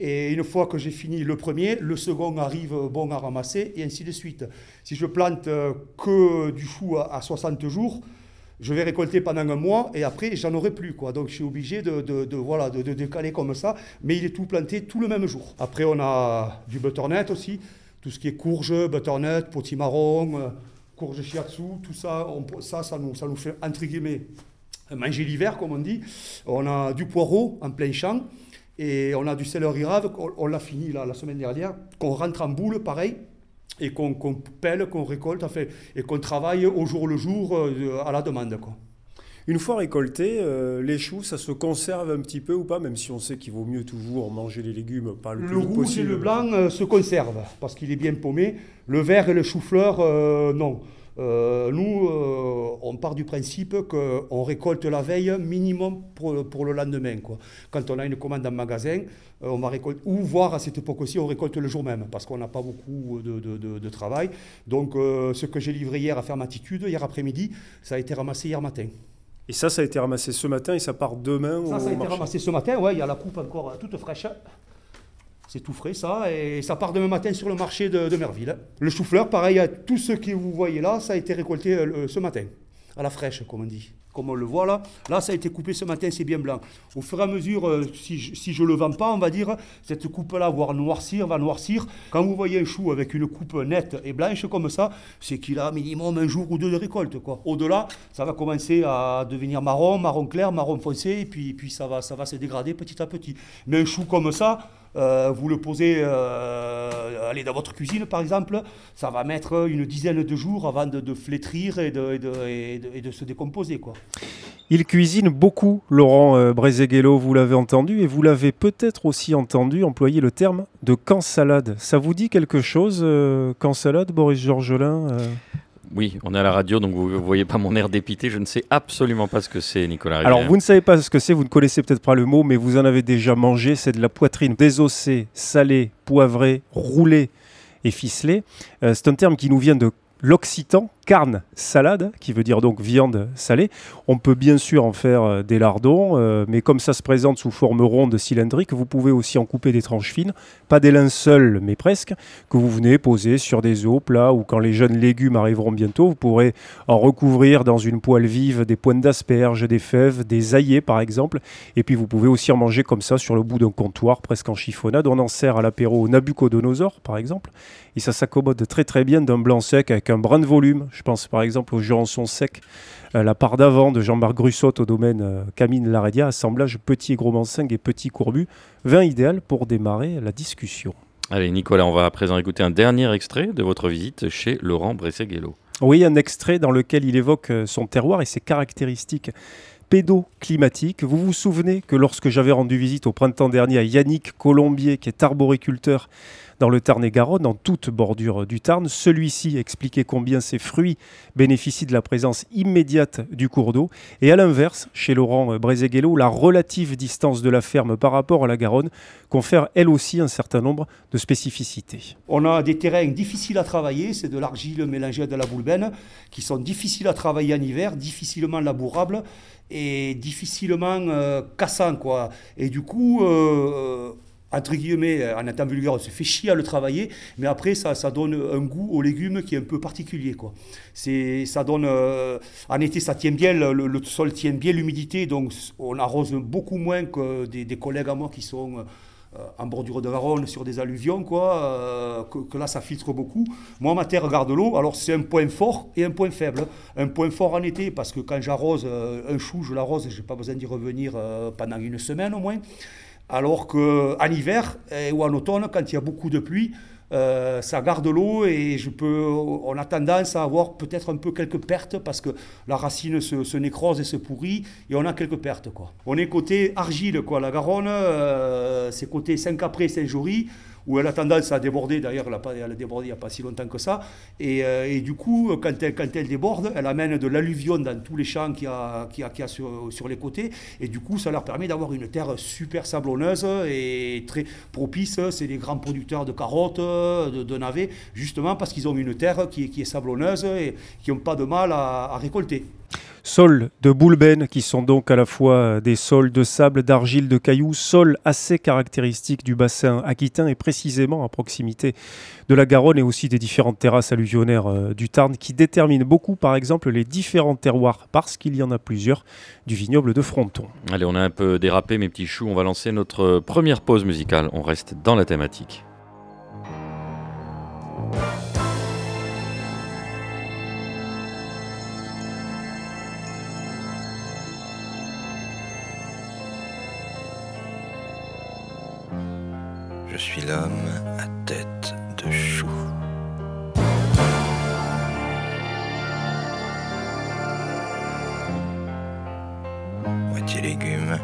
Et une fois que j'ai fini le premier, le second arrive bon à ramasser et ainsi de suite. Si je plante euh, que du chou à 60 jours, je vais récolter pendant un mois et après, j'en aurai plus. Quoi. Donc, je suis obligé de, de, voilà, de, décaler comme ça. Mais il est tout planté tout le même jour. Après, on a du butternut aussi. Tout ce qui est courge, butternut, potimarron, euh, courge shiatsu, tout ça, ça, ça nous, ça nous fait, entre guillemets, manger l'hiver, comme on dit. On a du poireau en plein champ. Et on a du céleri rave, on, l'a fini là, la semaine dernière, qu'on rentre en boule, pareil et qu'on pèle, qu'on récolte, et qu'on travaille au jour le jour euh, à la demande. Quoi. Une fois récoltés, euh, les choux, ça se conserve un petit peu ou pas, même si on sait qu'il vaut mieux toujours manger les légumes pas le, le plus rouge possible. et le blanc euh, se conservent parce qu'il est bien paumé. Le vert et le chou-fleur, non. Euh, nous, euh, on part du principe qu'on récolte la veille minimum pour, pour le lendemain. Quoi. Quand on a une commande en magasin, euh, on va récolter, ou voire à cette époque aussi, on récolte le jour même, parce qu'on n'a pas beaucoup de, de- de- de travail. Donc, ce que j'ai livré hier à Fermatitude, hier après-midi, ça a été ramassé hier matin. Et ça, ça a été ramassé ce matin et ça part demain Ça, au ça a été marché. ramassé ce matin, ouais, il y a la coupe encore toute fraîche. C'est tout frais ça, et ça part demain matin sur le marché de, Merville. Le chou-fleur, pareil, à tout ce que vous voyez là, ça a été récolté euh, ce matin, à la fraîche, comme on dit. Comme on le voit là, là ça a été coupé ce matin, c'est bien blanc. Au fur et à mesure, euh, si je, si je le vends pas, on va dire, cette coupe-là va noircir, va noircir. Quand vous voyez un chou avec une coupe nette et blanche comme ça, c'est qu'il a minimum un jour ou deux de récolte. quoi. Au-delà, ça va commencer à devenir marron, marron clair, marron foncé, et puis, ça va se dégrader petit à petit. Mais un chou comme ça, euh, vous le posez euh, allez, dans votre cuisine par exemple, ça va mettre une dizaine de jours avant de, flétrir et de, se décomposer. Quoi. Il cuisine beaucoup, Laurent euh, vous l'avez entendu, et vous l'avez peut-être aussi entendu employer le terme de cansalade. Ça vous dit quelque chose, euh, cansalade, Boris Georgelin Oui, on est à la radio, donc vous ne voyez pas mon air dépité. Je ne sais absolument pas ce que c'est, Nicolas. Alors, vous ne savez pas ce que c'est, vous ne connaissez peut-être pas le mot, mais vous en avez déjà mangé. C'est de la poitrine désossée, salée, poivrée, roulée et ficelée. Euh, c'est un terme qui nous vient de l'occitan, carne salade, qui veut dire donc viande salée. On peut bien sûr en faire euh, des lardons, euh, mais comme ça se présente sous forme ronde cylindrique, vous pouvez aussi en couper des tranches fines, pas des linceuls, mais presque, que vous venez poser sur des os plats ou quand les jeunes légumes arriveront bientôt, vous pourrez en recouvrir dans une poêle vive des pointes d'asperges, des fèves, des aillés par exemple. Et puis vous pouvez aussi en manger comme ça sur le bout d'un comptoir, presque en chiffonnade. On en sert à l'apéro Nabucodonosor par exemple. Et ça s'accommode très très bien d'un blanc sec avec un brin de volume. Je pense par exemple au Jurançon sec, euh, la part d'avant de Jean-Marc Grussot au domaine euh, Camine Laredia, assemblage petit et gros mansingue et petit courbu. Vin idéal pour démarrer la discussion. Allez, Nicolas, on va à présent écouter un dernier extrait de votre visite chez Laurent Bresseguello. Oui, un extrait dans lequel il évoque euh, son terroir et ses caractéristiques pédoclimatiques. Vous vous souvenez que lorsque j'avais rendu visite au printemps dernier à Yannick Colombier, qui est arboriculteur dans le Tarn-et-Garonne, en toute bordure du Tarn, celui-ci expliquait combien ses fruits bénéficient de la présence immédiate du cours d'eau. Et à l'inverse, chez Laurent Brézéguello, la relative distance de la ferme par rapport à la Garonne confère elle aussi un certain nombre de spécificités. On a des terrains difficiles à travailler, c'est de l'argile mélangée à de la boulbène, qui sont difficiles à travailler en hiver, difficilement labourables et difficilement euh, cassants. Quoi. Et du coup, euh, entre guillemets, en étant vulgaire, on se fait chier à le travailler, mais après, ça, ça donne un goût aux légumes qui est un peu particulier. Quoi. C'est, ça donne, euh, en été, ça tient bien, le, sol tient bien l'humidité, donc on arrose beaucoup moins que des, collègues à moi qui sont... euh, en bordure de Garonne, sur des alluvions, quoi, euh, que, que là ça filtre beaucoup. Moi, ma terre garde l'eau, alors c'est un point fort et un point faible. Un point fort en été, parce que quand j'arrose euh, un chou, je l'arrose, j'ai pas besoin d'y revenir euh, pendant une semaine au moins. Alors qu'en hiver eh, ou en automne, quand il y a beaucoup de pluie, euh, ça garde l'eau et je peux, on a tendance à avoir peut-être un peu quelques pertes parce que la racine se, se nécrose et se pourrit et on a quelques pertes. Quoi. On est côté argile, quoi. la Garonne, euh, c'est côté Saint-Capré, Saint-Jory, où elle a tendance à déborder, d'ailleurs elle a, débordé il n'y a pas si longtemps que ça, et, euh, du coup, quand elle, déborde, elle amène de l'alluvion dans tous les champs qu'il y a, sur, les côtés, et du coup, ça leur permet d'avoir une terre super sablonneuse et très propice. C'est les grands producteurs de carottes, de, navets, justement parce qu'ils ont une terre qui est, sablonneuse et qui n'ont pas de mal à récolter. Sols de boulbène qui sont donc à la fois des sols de sable, d'argile, de cailloux, sols assez caractéristiques du bassin aquitain et précisément à proximité de la Garonne et aussi des différentes terrasses alluvionnaires euh, du Tarn qui déterminent beaucoup par exemple les différents terroirs parce qu'il y en a plusieurs du vignoble de Fronton. Allez, on a un peu dérapé, mes petits choux. On va lancer notre première pause musicale. On reste dans la thématique. Suis l'homme à tête de chou. moitié légumes,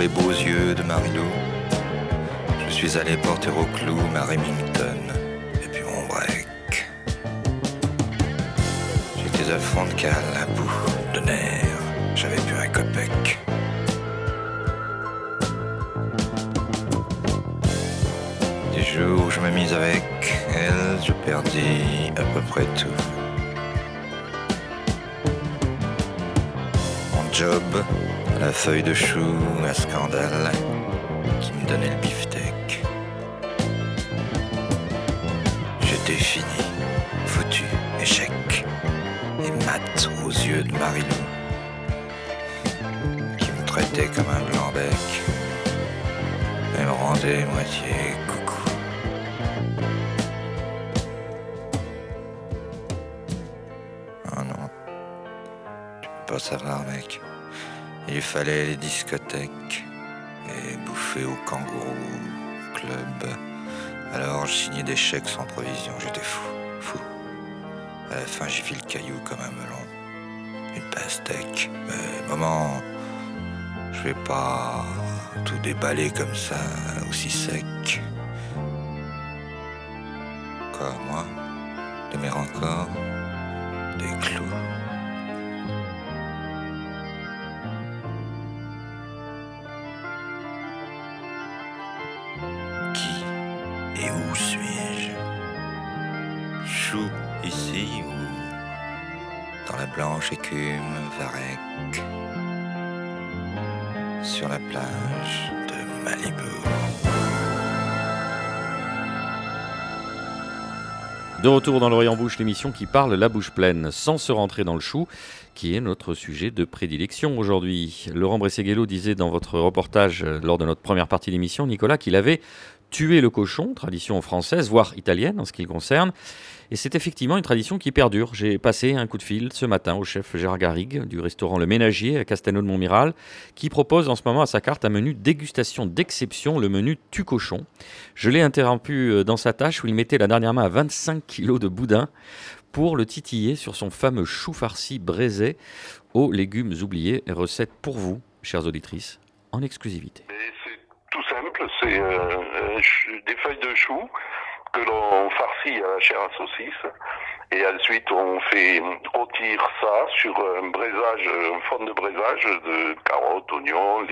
les beaux yeux de Marilou, je suis allé porter au clou ma Remington et puis mon break. J'étais à fond de à bout de nerfs, j'avais plus un copec. Du jour où je me mise avec elle, je perdis à peu près tout. Mon job, la feuille de chou, un scandale qui me donnait le beefsteak. J'étais fini, foutu, échec, et mat aux yeux de Marilou, qui me traitait comme un blanc-bec, et me rendait moitié fallait les discothèques et bouffer au kangourou club. Alors je signais des chèques sans provision, j'étais fou, fou. À la fin j'ai vu le caillou comme un melon, une pastèque. Mais maman, je vais pas tout déballer comme ça, aussi sec. Quoi, moi? D'aimer encore? Des clous? Ici dans la blanche écume Varec sur la plage de Malibu De retour dans l'Orient Bouche, l'émission qui parle la bouche pleine, sans se rentrer dans le chou, qui est notre sujet de prédilection aujourd'hui. Laurent Bresseguello disait dans votre reportage euh, lors de notre première partie d'émission, Nicolas, qu'il avait tué le cochon, tradition française, voire italienne en ce qui le concerne. Et c'est effectivement une tradition qui perdure. J'ai passé un coup de fil ce matin au chef Gérard Garrigue du restaurant Le Ménagier à Castelnau de Montmiral, qui propose en ce moment à sa carte un menu dégustation d'exception, le menu tu cochon. Je l'ai interrompu euh, dans sa tâche où il mettait la dernière main à 25 kilos de boudin pour le titiller sur son fameux chou farci braisé aux légumes oubliés. Recette pour vous, chères auditrices, en exclusivité. C'est euh, euh, des feuilles de chou que l'on farcit à la chair à saucisse. Et ensuite, on fait rôtir ça sur un braisage, un fond de braisage de carottes, oignons,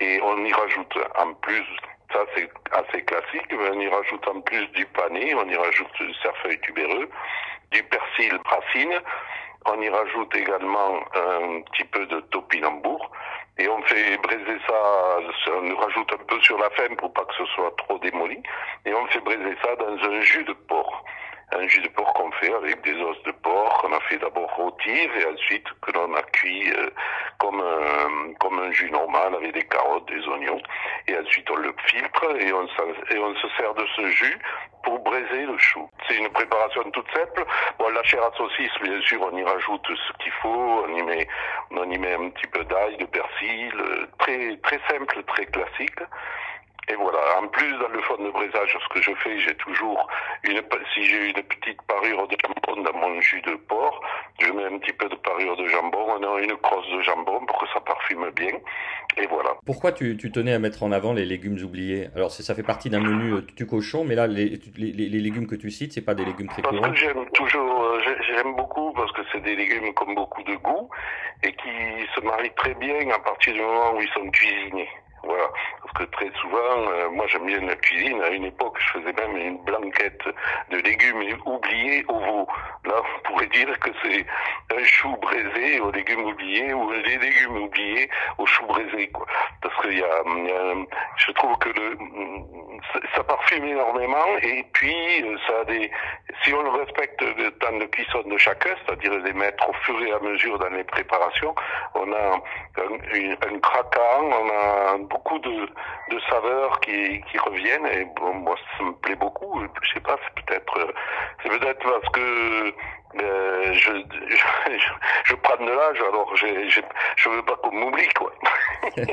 et on y rajoute en plus, ça c'est assez classique, mais on y rajoute en plus du pané, on y rajoute du cerfeuil tubéreux, du persil racine, on y rajoute également un petit peu de topinambour, et on fait braiser ça, on rajoute un peu sur la fin pour pas que ce soit trop démoli, et on fait braiser ça dans un jus de porc. Un jus de porc qu'on fait avec des os de porc, qu'on a fait d'abord rôtir et ensuite que l'on a cuit euh, comme, un, comme un jus normal avec des carottes, des oignons. Et ensuite on le filtre et on, et on se sert de ce jus pour braiser le chou. C'est une préparation toute simple. Bon, la chair à saucisse, bien sûr, on y rajoute ce qu'il faut. On y met, on y met un petit peu d'ail, de persil, euh, très très simple, très classique. Et voilà. En plus, dans le fond de braisage, ce que je fais, j'ai toujours une, si j'ai une petite parure de jambon dans mon jus de porc, je mets un petit peu de parure de jambon, on a une crosse de jambon pour que ça parfume bien. Et voilà. Pourquoi tu, tu tenais à mettre en avant les légumes oubliés? Alors ça fait partie d'un menu euh, tu cochon, mais là les, les, les- légumes que tu cites, c'est pas des légumes très Parce courants. que j'aime toujours, euh, j'ai- j'aime beaucoup parce que c'est des légumes comme beaucoup de goût et qui se marient très bien à partir du moment où ils sont cuisinés. Voilà. Parce que très souvent, euh, moi j'aime bien la cuisine. À une époque, je faisais même une blanquette de légumes oubliés au veau. Là, on pourrait dire que c'est un chou braisé aux légumes oubliés ou des légumes oubliés aux choux braisés, quoi. Parce qu'il y a, il y a- je trouve que le, ça- ça parfume énormément et puis euh, ça a des, si on respecte le temps de cuisson de chacun, c'est-à-dire les mettre au fur et à mesure dans les préparations, on a un, un craquant, on a beaucoup de, de saveurs qui, qui reviennent et bon, moi ça me plaît beaucoup. Je sais pas, c'est peut-être c'est peut-être parce que euh, je, je, je, prends de l'âge, alors je, je, je veux pas qu'on m'oublie quoi. [LAUGHS]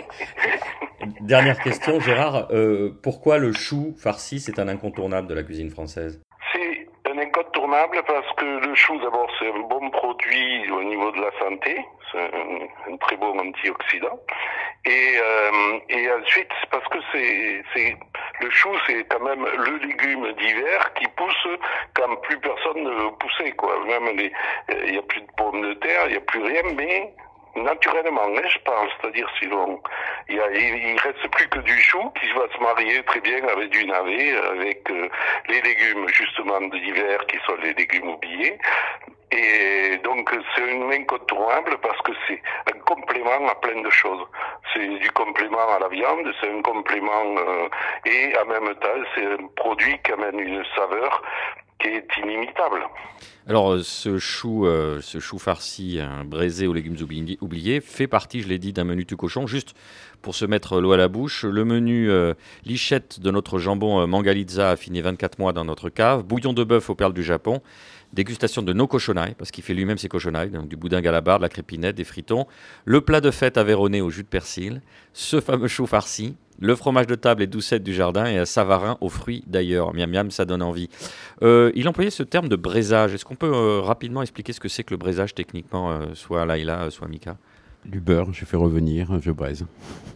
Dernière question, Gérard. Euh, pourquoi le chou farci c'est un incontournable de la cuisine française? C'est un incontournable parce que le chou, d'abord, c'est un bon de la santé. C'est un, très bon antioxydant. Et, euh, ensuite, parce que c'est, le chou, c'est quand même le légume d'hiver qui pousse quand plus personne ne veut pousser, quoi. Même il n'y a plus de pommes de terre, il n'y a plus rien, mais naturellement, hein, je parle, c'est-à-dire sinon, il, il, reste plus que du chou qui va se marier très bien avec du navet, avec euh, les légumes justement d'hiver qui sont les légumes oubliés. Et donc c'est un incontournable parce que c'est un complément à plein de choses. C'est du complément à la viande, c'est un complément euh, et en même temps c'est un produit qui amène une saveur qui inimitable. Alors, ce chou, euh, ce chou farci hein, braisé aux légumes oubliés, fait partie, je l'ai dit, d'un menu du cochon. Juste pour se mettre l'eau à la bouche, le menu euh, lichette de notre jambon euh, Mangalitza affiné 24 mois dans notre cave, bouillon de bœuf aux perles du Japon, dégustation de nos cochonailles, parce qu'il fait lui-même ses cochonailles, donc du boudin à la barre, de la crépinette, des fritons, le plat de fête aveyronné au jus de persil, ce fameux chou farci, le fromage de table et doucette du jardin et un savarin aux fruits d'ailleurs. Miam miam, ça donne envie. Euh, il employait ce terme de braisage. Est-ce qu'on peut euh, rapidement expliquer ce que c'est que le braisage techniquement, euh, soit Laïla, soit Mika? Du beurre, je fais revenir, je braise.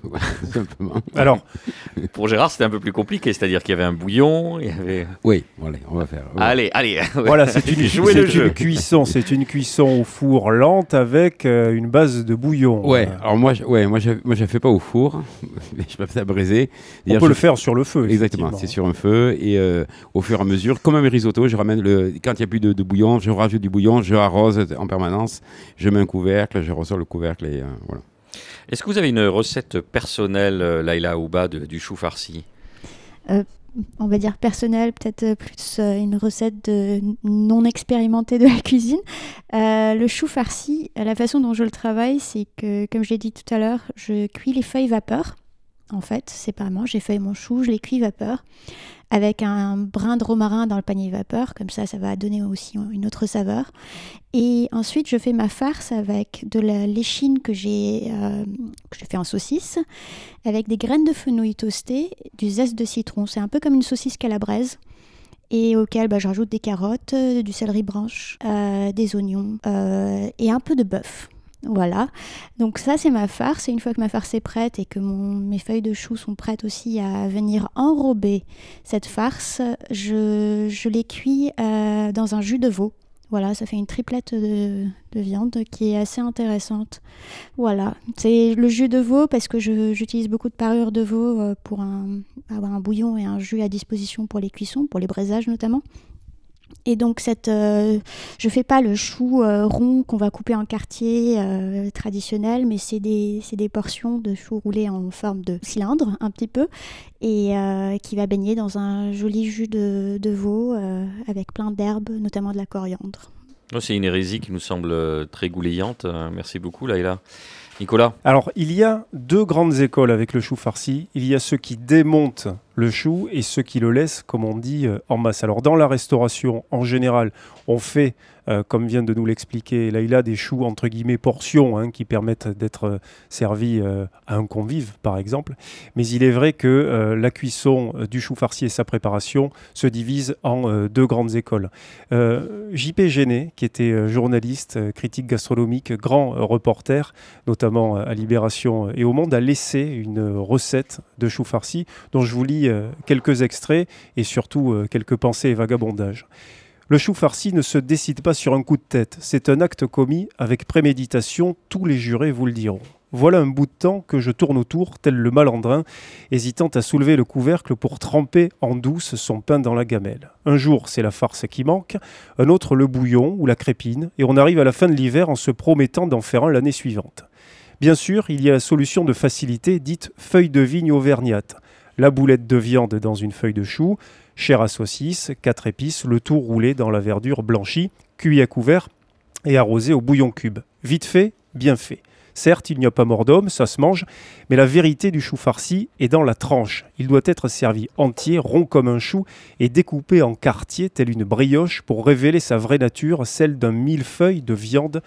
[LAUGHS] simplement. Alors, [LAUGHS] pour Gérard, c'était un peu plus compliqué, c'est-à-dire qu'il y avait un bouillon, il y avait. Oui, allez, on va faire. Ouais. Allez, allez. [LAUGHS] Voilà, c'est une, jouer le jeu. Une cuisson, c'est une cuisson au four lente avec euh, une base de bouillon. Ouais. Alors moi, je, ouais, moi, je, moi, je fais pas au four, je fais ça braiser. On peut je... le faire sur le feu. Exactement, c'est sur un feu et euh, au fur et à mesure, comme un risotto, je ramène le. Quand il n'y a plus de, de, bouillon, je rajoute du bouillon, je arrose en permanence, je mets un couvercle, je ressors le couvercle et euh, voilà. Est-ce que vous avez une recette personnelle, euh, Laila Ouba, de, du chou farci? Euh, On va dire personnelle, peut-être plus une recette de non expérimentée de la [LAUGHS] cuisine. Euh, le chou farci, la façon dont je le travaille, c'est que, comme je l'ai dit tout à l'heure, je cuis les feuilles vapeur. En fait, séparément, j'ai fait mon chou, je les cuis vapeur avec un brin de romarin dans le panier vapeur, comme ça, ça va donner aussi une autre saveur. Et ensuite, je fais ma farce avec de la léchine que j'ai euh, en saucisse, avec des graines de fenouil toastées, du zeste de citron. C'est un peu comme une saucisse calabraise et auquel bah, je rajoute des carottes, du céleri branche, euh, des oignons euh, et un peu de bœuf. Voilà, donc ça c'est ma farce et une fois que ma farce est prête et que mes feuilles de chou sont prêtes aussi à venir enrober cette farce, je, je les cuis euh, dans un jus de veau. Voilà, ça fait une triplette de, de viande qui est assez intéressante. Voilà, c'est le jus de veau parce que j'utilise beaucoup de parures de veau euh, pour avoir un bouillon et un jus à disposition pour les cuissons, pour les braisages notamment. Et donc, cette, euh, je ne fais pas le chou euh, rond qu'on va couper en quartier euh, traditionnel, mais c'est des, des, portions de chou roulé en forme de cylindre, un petit peu, et qui va baigner dans un joli jus de, de veau avec plein d'herbes, notamment de la coriandre. Oh, c'est une hérésie qui nous semble très goulayante. Merci beaucoup, Laïla. Nicolas Alors, il y a deux grandes écoles avec le chou farci. Il y a ceux qui démontent le chou et ceux qui le laissent, comme on dit, en masse. Alors, dans la restauration, en général, on fait euh, comme vient de nous l'expliquer Laïla, des choux entre guillemets portions hein, qui permettent d'être euh, servis euh, à un convive par exemple. Mais il est vrai que la cuisson du chou farci et sa préparation se divise en deux grandes écoles. JP Géné, qui était journaliste, critique gastronomique, grand reporter, notamment à Libération et au Monde, a laissé une recette de chou farci dont je vous lis quelques extraits et surtout quelques pensées et vagabondages. Le chou farci ne se décide pas sur un coup de tête, c'est un acte commis avec préméditation, tous les jurés vous le diront. Voilà un bout de temps que je tourne autour, tel le malandrin, hésitant à soulever le couvercle pour tremper en douce son pain dans la gamelle. Un jour, c'est la farce qui manque, un autre le bouillon ou la crépine, et on arrive à la fin de l'hiver en se promettant d'en faire un l'année suivante. Bien sûr, il y a la solution de facilité dite feuille de vigne auvergnate. La boulette de viande dans une feuille de chou, chair à saucisse, quatre épices, le tout roulé dans la verdure blanchie, cuit à couvert et arrosé au bouillon cube. Vite fait, bien fait. Certes, il n'y a pas mort d'homme, ça se mange, mais la vérité du chou farci est dans la tranche. Il doit être servi entier, rond comme un chou, et découpé en quartiers, tel une brioche, pour révéler sa vraie nature, celle d'un millefeuille de viande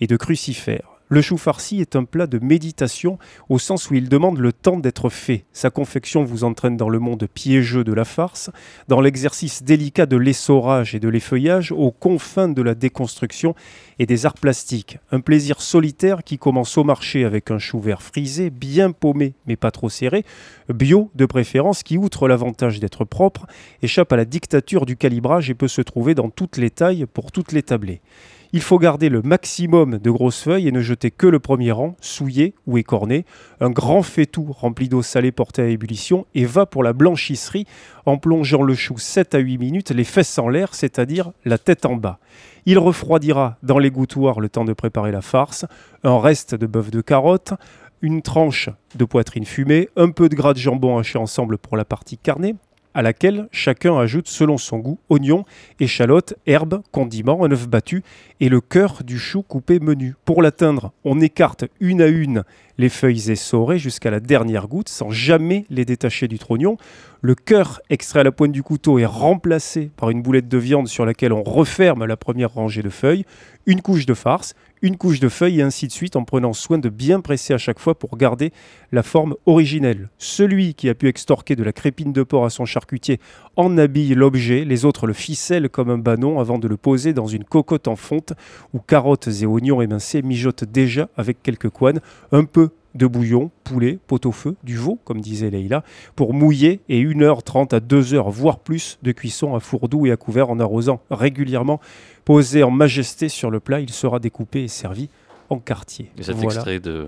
et de crucifères. Le chou farci est un plat de méditation au sens où il demande le temps d'être fait. Sa confection vous entraîne dans le monde piégeux de la farce, dans l'exercice délicat de l'essorage et de l'effeuillage, aux confins de la déconstruction et des arts plastiques. Un plaisir solitaire qui commence au marché avec un chou vert frisé, bien paumé mais pas trop serré, bio de préférence, qui, outre l'avantage d'être propre, échappe à la dictature du calibrage et peut se trouver dans toutes les tailles pour toutes les tablées. Il faut garder le maximum de grosses feuilles et ne jeter que le premier rang, souillé ou écorné. Un grand faitout rempli d'eau salée porté à ébullition et va pour la blanchisserie en plongeant le chou 7 à 8 minutes, les fesses en l'air, c'est-à-dire la tête en bas. Il refroidira dans les gouttoirs le temps de préparer la farce, un reste de bœuf de carotte, une tranche de poitrine fumée, un peu de gras de jambon haché ensemble pour la partie carnée, à laquelle chacun ajoute selon son goût oignons, échalotes, herbes, condiments, un œuf battu et le cœur du chou coupé menu. Pour l'atteindre, on écarte une à une les feuilles essorées jusqu'à la dernière goutte sans jamais les détacher du trognon. Le cœur extrait à la pointe du couteau est remplacé par une boulette de viande sur laquelle on referme la première rangée de feuilles, une couche de farce, une couche de feuilles et ainsi de suite en prenant soin de bien presser à chaque fois pour garder la forme originelle. Celui qui a pu extorquer de la crépine de porc à son charcutier en habille l'objet, les autres le ficellent comme un banon avant de le poser dans une cocotte en fonte où carottes et oignons émincés mijotent déjà avec quelques couanes, un peu de bouillon, poulet, pot-au-feu, du veau, comme disait Leïla, pour mouiller et 1h30 à 2h, voire plus, de cuisson à four doux et à couvert en arrosant régulièrement. Posé en majesté sur le plat, il sera découpé et servi en quartier. Et cet extrait de...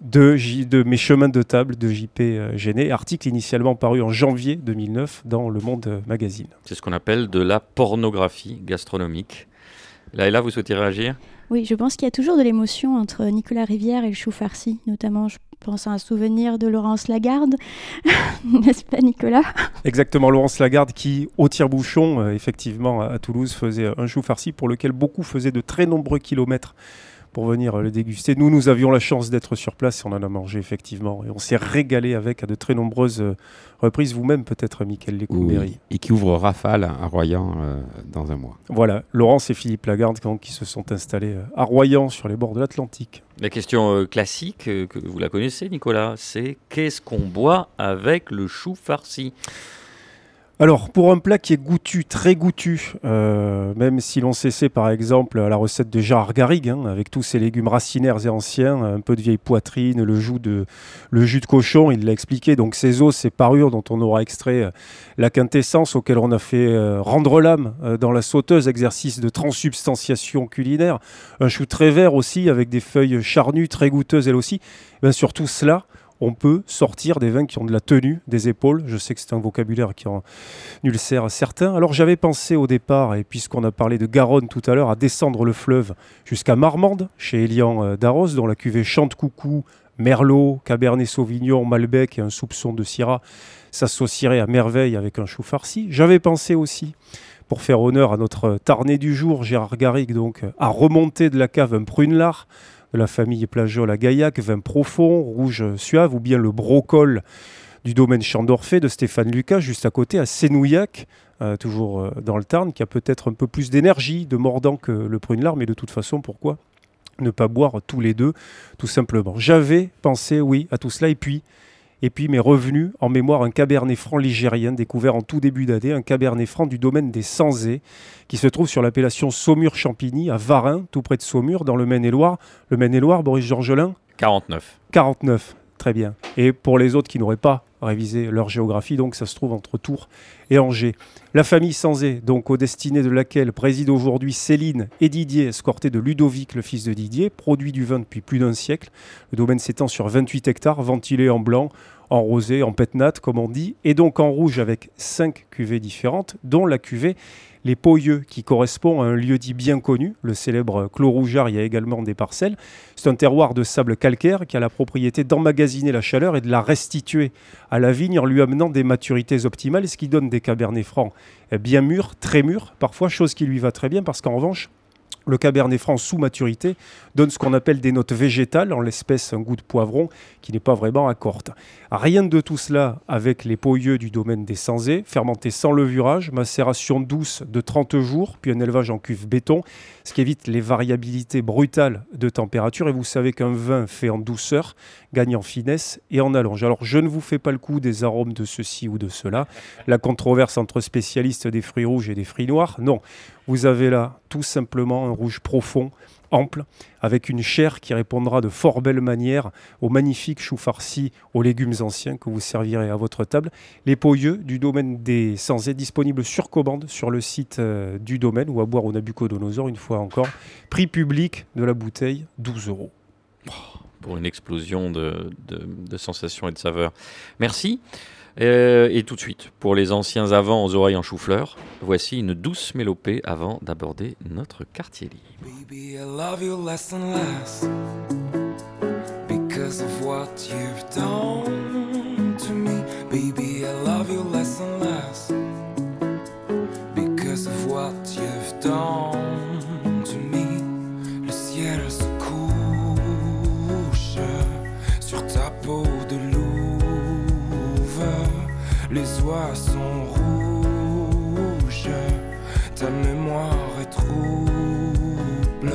De, de, mes chemins de table de JP euh, Géné, article initialement paru en janvier 2009 dans Le Monde Magazine. C'est ce qu'on appelle de la pornographie gastronomique. Là, vous souhaitez réagir? Oui, je pense qu'il y a toujours de l'émotion entre Nicolas Rivière et le chou farci. Notamment, je pense à un souvenir de Laurence Lagarde, [LAUGHS] n'est-ce pas Nicolas? Exactement, Laurence Lagarde qui, au tire-bouchon, euh, effectivement, à Toulouse, faisait un chou farci pour lequel beaucoup faisaient de très nombreux kilomètres pour venir le déguster. Nous, nous avions la chance d'être sur place et on en a mangé effectivement. Et on s'est régalé avec à de très nombreuses euh, reprises, vous-même peut-être, Michael Lécoubéry. et qui ouvre Rafale à Royan euh, dans un mois. Voilà, Laurence et Philippe Lagarde qui se sont installés euh, à Royan sur les bords de l'Atlantique. La question classique, que vous la connaissez Nicolas, c'est qu'est-ce qu'on boit avec le chou farci? Alors, pour un plat qui est goûtu, très goûtu, euh, même si l'on s'essaie par exemple la recette de Gérard Garrigue, hein, avec tous ses légumes racinaires et anciens, un peu de vieille poitrine, le jus de, le jus de cochon, il l'a expliqué, donc ces os, ces parures dont on aura extrait euh, la quintessence auquel on a fait euh, rendre l'âme dans la sauteuse, exercice de transubstantiation culinaire, un chou très vert aussi, avec des feuilles charnues, très goûteuses elles aussi, bien surtout cela, on peut sortir des vins qui ont de la tenue, des épaules. Je sais que c'est un vocabulaire qui en ulcère certains. Alors j'avais pensé au départ, et puisqu'on a parlé de Garonne tout à l'heure, à descendre le fleuve jusqu'à Marmande, chez Elian euh, Darros, dont la cuvée Chante Coucou, Merlot, Cabernet Sauvignon, Malbec et un soupçon de Syrah s'associerait à merveille avec un chou farci. J'avais pensé aussi, pour faire honneur à notre tarné du jour, Gérard Garrigue, donc, à remonter de la cave un prunelard de la famille Plageol à Gaillac, vin profond, rouge suave, ou bien le brocol du domaine Champ d'Orphée de Stéphane Lucas, juste à côté, à Sénouillac, euh, toujours euh, dans le Tarn, qui a peut-être un peu plus d'énergie, de mordant que le prunelard, mais de toute façon, pourquoi ne pas boire tous les deux, tout simplement. J'avais pensé, oui, à tout cela, et puis et puis m'est revenu en mémoire un cabernet franc ligérien découvert en tout début d'année, un cabernet franc du domaine des Sanzés, qui se trouve sur l'appellation Saumur-Champigny, à Varin, tout près de Saumur, dans le Maine-et-Loire. Le Maine-et-Loire, Boris Georgelin 49. 49, très bien. Et pour les autres qui n'auraient pas révisé leur géographie, donc ça se trouve entre Tours et Angers. La famille Sanzé, donc aux destinées de laquelle préside aujourd'hui Céline et Didier, escortés de Ludovic, le fils de Didier, produit du vin depuis plus d'un siècle. Le domaine s'étend sur 28 hectares, ventilé en blanc, en rosé, en pétnate, comme on dit, et donc en rouge avec cinq cuvées différentes, dont la cuvée les Poyeux, qui correspond à un lieu dit bien connu, le célèbre Clos Rougeard, il y a également des parcelles. C'est un terroir de sable calcaire qui a la propriété d'emmagasiner la chaleur et de la restituer à la vigne en lui amenant des maturités optimales, ce qui donne des cabernets francs bien mûrs, très mûrs, parfois, chose qui lui va très bien parce qu'en revanche, le Cabernet Franc sous maturité donne ce qu'on appelle des notes végétales, en l'espèce un goût de poivron qui n'est pas vraiment accorte. Rien de tout cela avec les poyeux du domaine des Sanzé, fermentés sans levurage, macération douce de 30 jours, puis un élevage en cuve béton, ce qui évite les variabilités brutales de température. Et vous savez qu'un vin fait en douceur gagne en finesse et en allonge. Alors je ne vous fais pas le coup des arômes de ceci ou de cela, la controverse entre spécialistes des fruits rouges et des fruits noirs, non. Vous avez là tout simplement un rouge profond, ample, avec une chair qui répondra de fort belle manière aux magnifiques choux farcis aux légumes anciens que vous servirez à votre table. Les poyeux du domaine des Sanzé, disponibles sur commande sur le site euh, du domaine ou à boire au Nabucodonosor une fois encore. Prix public de la bouteille, 12 euros. Pour une explosion de, de sensations et de saveurs. Merci. Euh, et tout de suite, pour les anciens avant aux oreilles en chou-fleur, voici une douce mélopée avant d'aborder notre quartier libre. Baby, I love you less and less because of what you've done to me. Baby, I love you less and less because of what you've done les oies sont rouges, ta mémoire est trouble.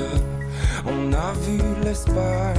On a vu l'Espagne,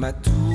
ma douce,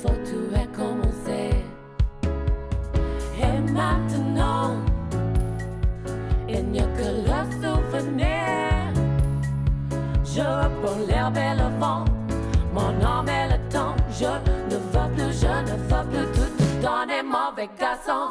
faut tout recommencer. Et maintenant, il n'y a que le souvenir. Je reprends l'herbe et le vent, mon âme et le temps. Je ne veux plus, je ne veux plus tout, tout donner, mauvais garçon.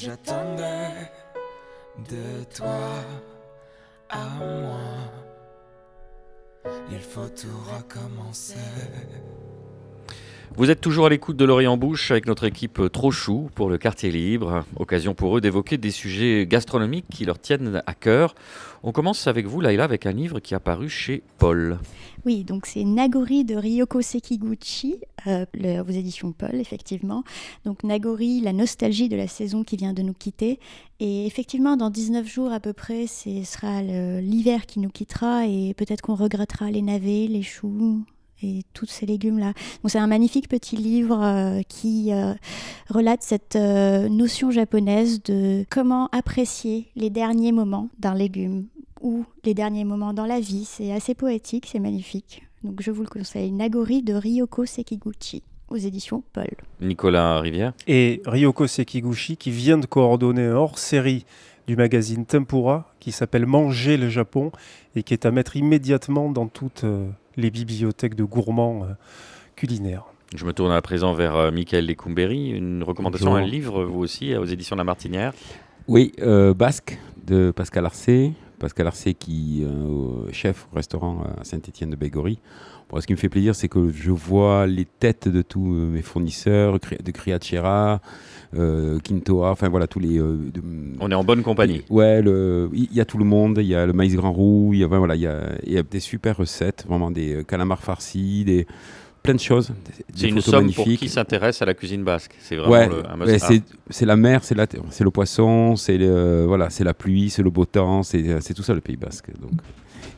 J'attendais de toi à moi. Il faut tout recommencer. Vous êtes toujours à l'écoute de l'Orient Bouche avec notre équipe Trop Chou pour le quartier libre. Occasion pour eux d'évoquer des sujets gastronomiques qui leur tiennent à cœur. On commence avec vous, Laïla, avec un livre qui est apparu chez Paul. Oui, donc c'est Nagori de Ryoko Sekiguchi, euh, éditions Paul, effectivement. Donc Nagori, la nostalgie de la saison qui vient de nous quitter. Et effectivement, dans 19 jours à peu près, ce sera l'hiver qui nous quittera et peut-être qu'on regrettera les navets, les choux et tous ces légumes-là. C'est un magnifique petit livre euh, qui euh, relate cette euh, notion japonaise de comment apprécier les derniers moments d'un légume ou les derniers moments dans la vie. C'est assez poétique, c'est magnifique. Donc je vous le conseille. Nagori de Ryoko Sekiguchi aux éditions Paul. Nicolas Rivière. Et Ryoko Sekiguchi qui vient de coordonner un hors-série du magazine Tempura qui s'appelle Manger le Japon et qui est à mettre immédiatement dans toutes euh, les bibliothèques de gourmands euh, culinaires. Je me tourne à présent vers euh, Michael Lecumberi. Une recommandation, Bonjour. un livre, vous aussi, aux éditions de La Martinière? Oui, euh, Basque de Pascal Arcé. Pascal Arcé qui est chef au restaurant à Saint-Étienne de Bégory. Bon, ce qui me fait plaisir, c'est que je vois les têtes de tous euh, mes fournisseurs, de Criachera, euh, Quintoa, enfin voilà, tous les... euh, de- On est en bonne compagnie. Ouais, il y a tout le monde, il y a le maïs grand roux, il y a, voilà, il y a, y a des super recettes, vraiment des euh, calamars farcis, des, plein de choses. C'est une photos somme pour magnifiques. qui s'intéresse à la cuisine basque. C'est vraiment Ouais, le, ouais, c'est c'est la mer, c'est la c'est le poisson, c'est le- voilà, c'est la pluie, c'est le beau temps, c'est c'est tout ça le Pays Basque. Donc.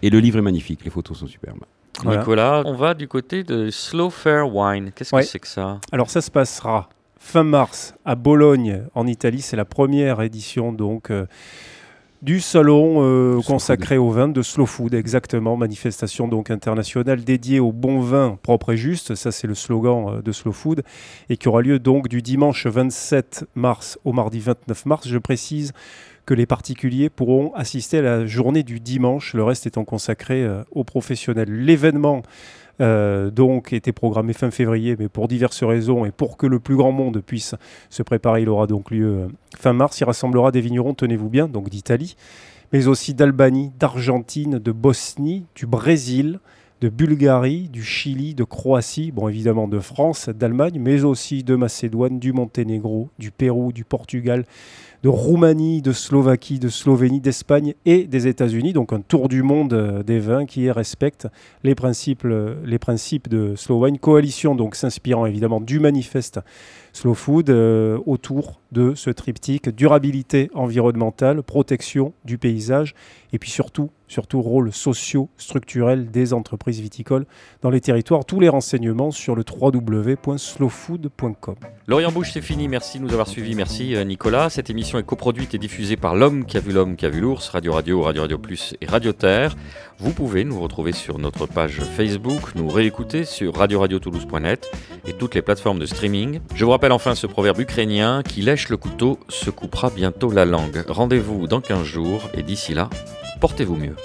Et le livre est magnifique, les photos sont superbes. Voilà. Nicolas, on va du côté de Slow Fair Wine. Qu'est-ce Ouais. que c'est que ça? Alors ça se passera fin mars à Bologne en Italie. C'est la première édition donc euh, du salon euh, consacré au vin de Slow Food, exactement. Manifestation donc internationale dédiée au bon vin propre et juste. Ça c'est le slogan euh, de Slow Food et qui aura lieu donc du dimanche 27 mars au mardi 29 mars. Je précise les particuliers pourront assister à la journée du dimanche, le reste étant consacré euh, aux professionnels. L'événement euh, donc était programmé fin février, mais pour diverses raisons et pour que le plus grand monde puisse se préparer, il aura donc lieu euh, fin mars. Il rassemblera des vignerons, tenez-vous bien, donc d'Italie, mais aussi d'Albanie, d'Argentine, de Bosnie, du Brésil, de Bulgarie, du Chili, de Croatie, bon évidemment de France, d'Allemagne, mais aussi de Macédoine, du Monténégro, du Pérou, du Portugal, de Roumanie, de Slovaquie, de Slovénie, d'Espagne et des États-Unis. Donc un tour du monde euh, des vins qui respecte les principes, euh, les principes de Slow Wine Coalition, donc s'inspirant évidemment du manifeste Slow Food euh, autour de ce triptyque durabilité environnementale, protection du paysage et puis surtout, surtout rôle socio-structurel des entreprises viticoles dans les territoires. Tous les renseignements sur le www.slowfood.com. L'Orient Bouche, c'est fini. Merci de nous avoir suivis. Merci Nicolas. Cette émission est coproduite et diffusée par L'Homme qui a vu l'Homme qui a vu l'Ours, Radio Radio, Radio Radio Plus et Radio Terre. Vous pouvez nous retrouver sur notre page Facebook, nous réécouter sur radio-radio-toulouse.net et toutes les plateformes de streaming. Je vous rappelle enfin ce proverbe ukrainien qui lèche le couteau se coupera bientôt la langue. Rendez-vous dans 15 jours et d'ici là, portez-vous mieux.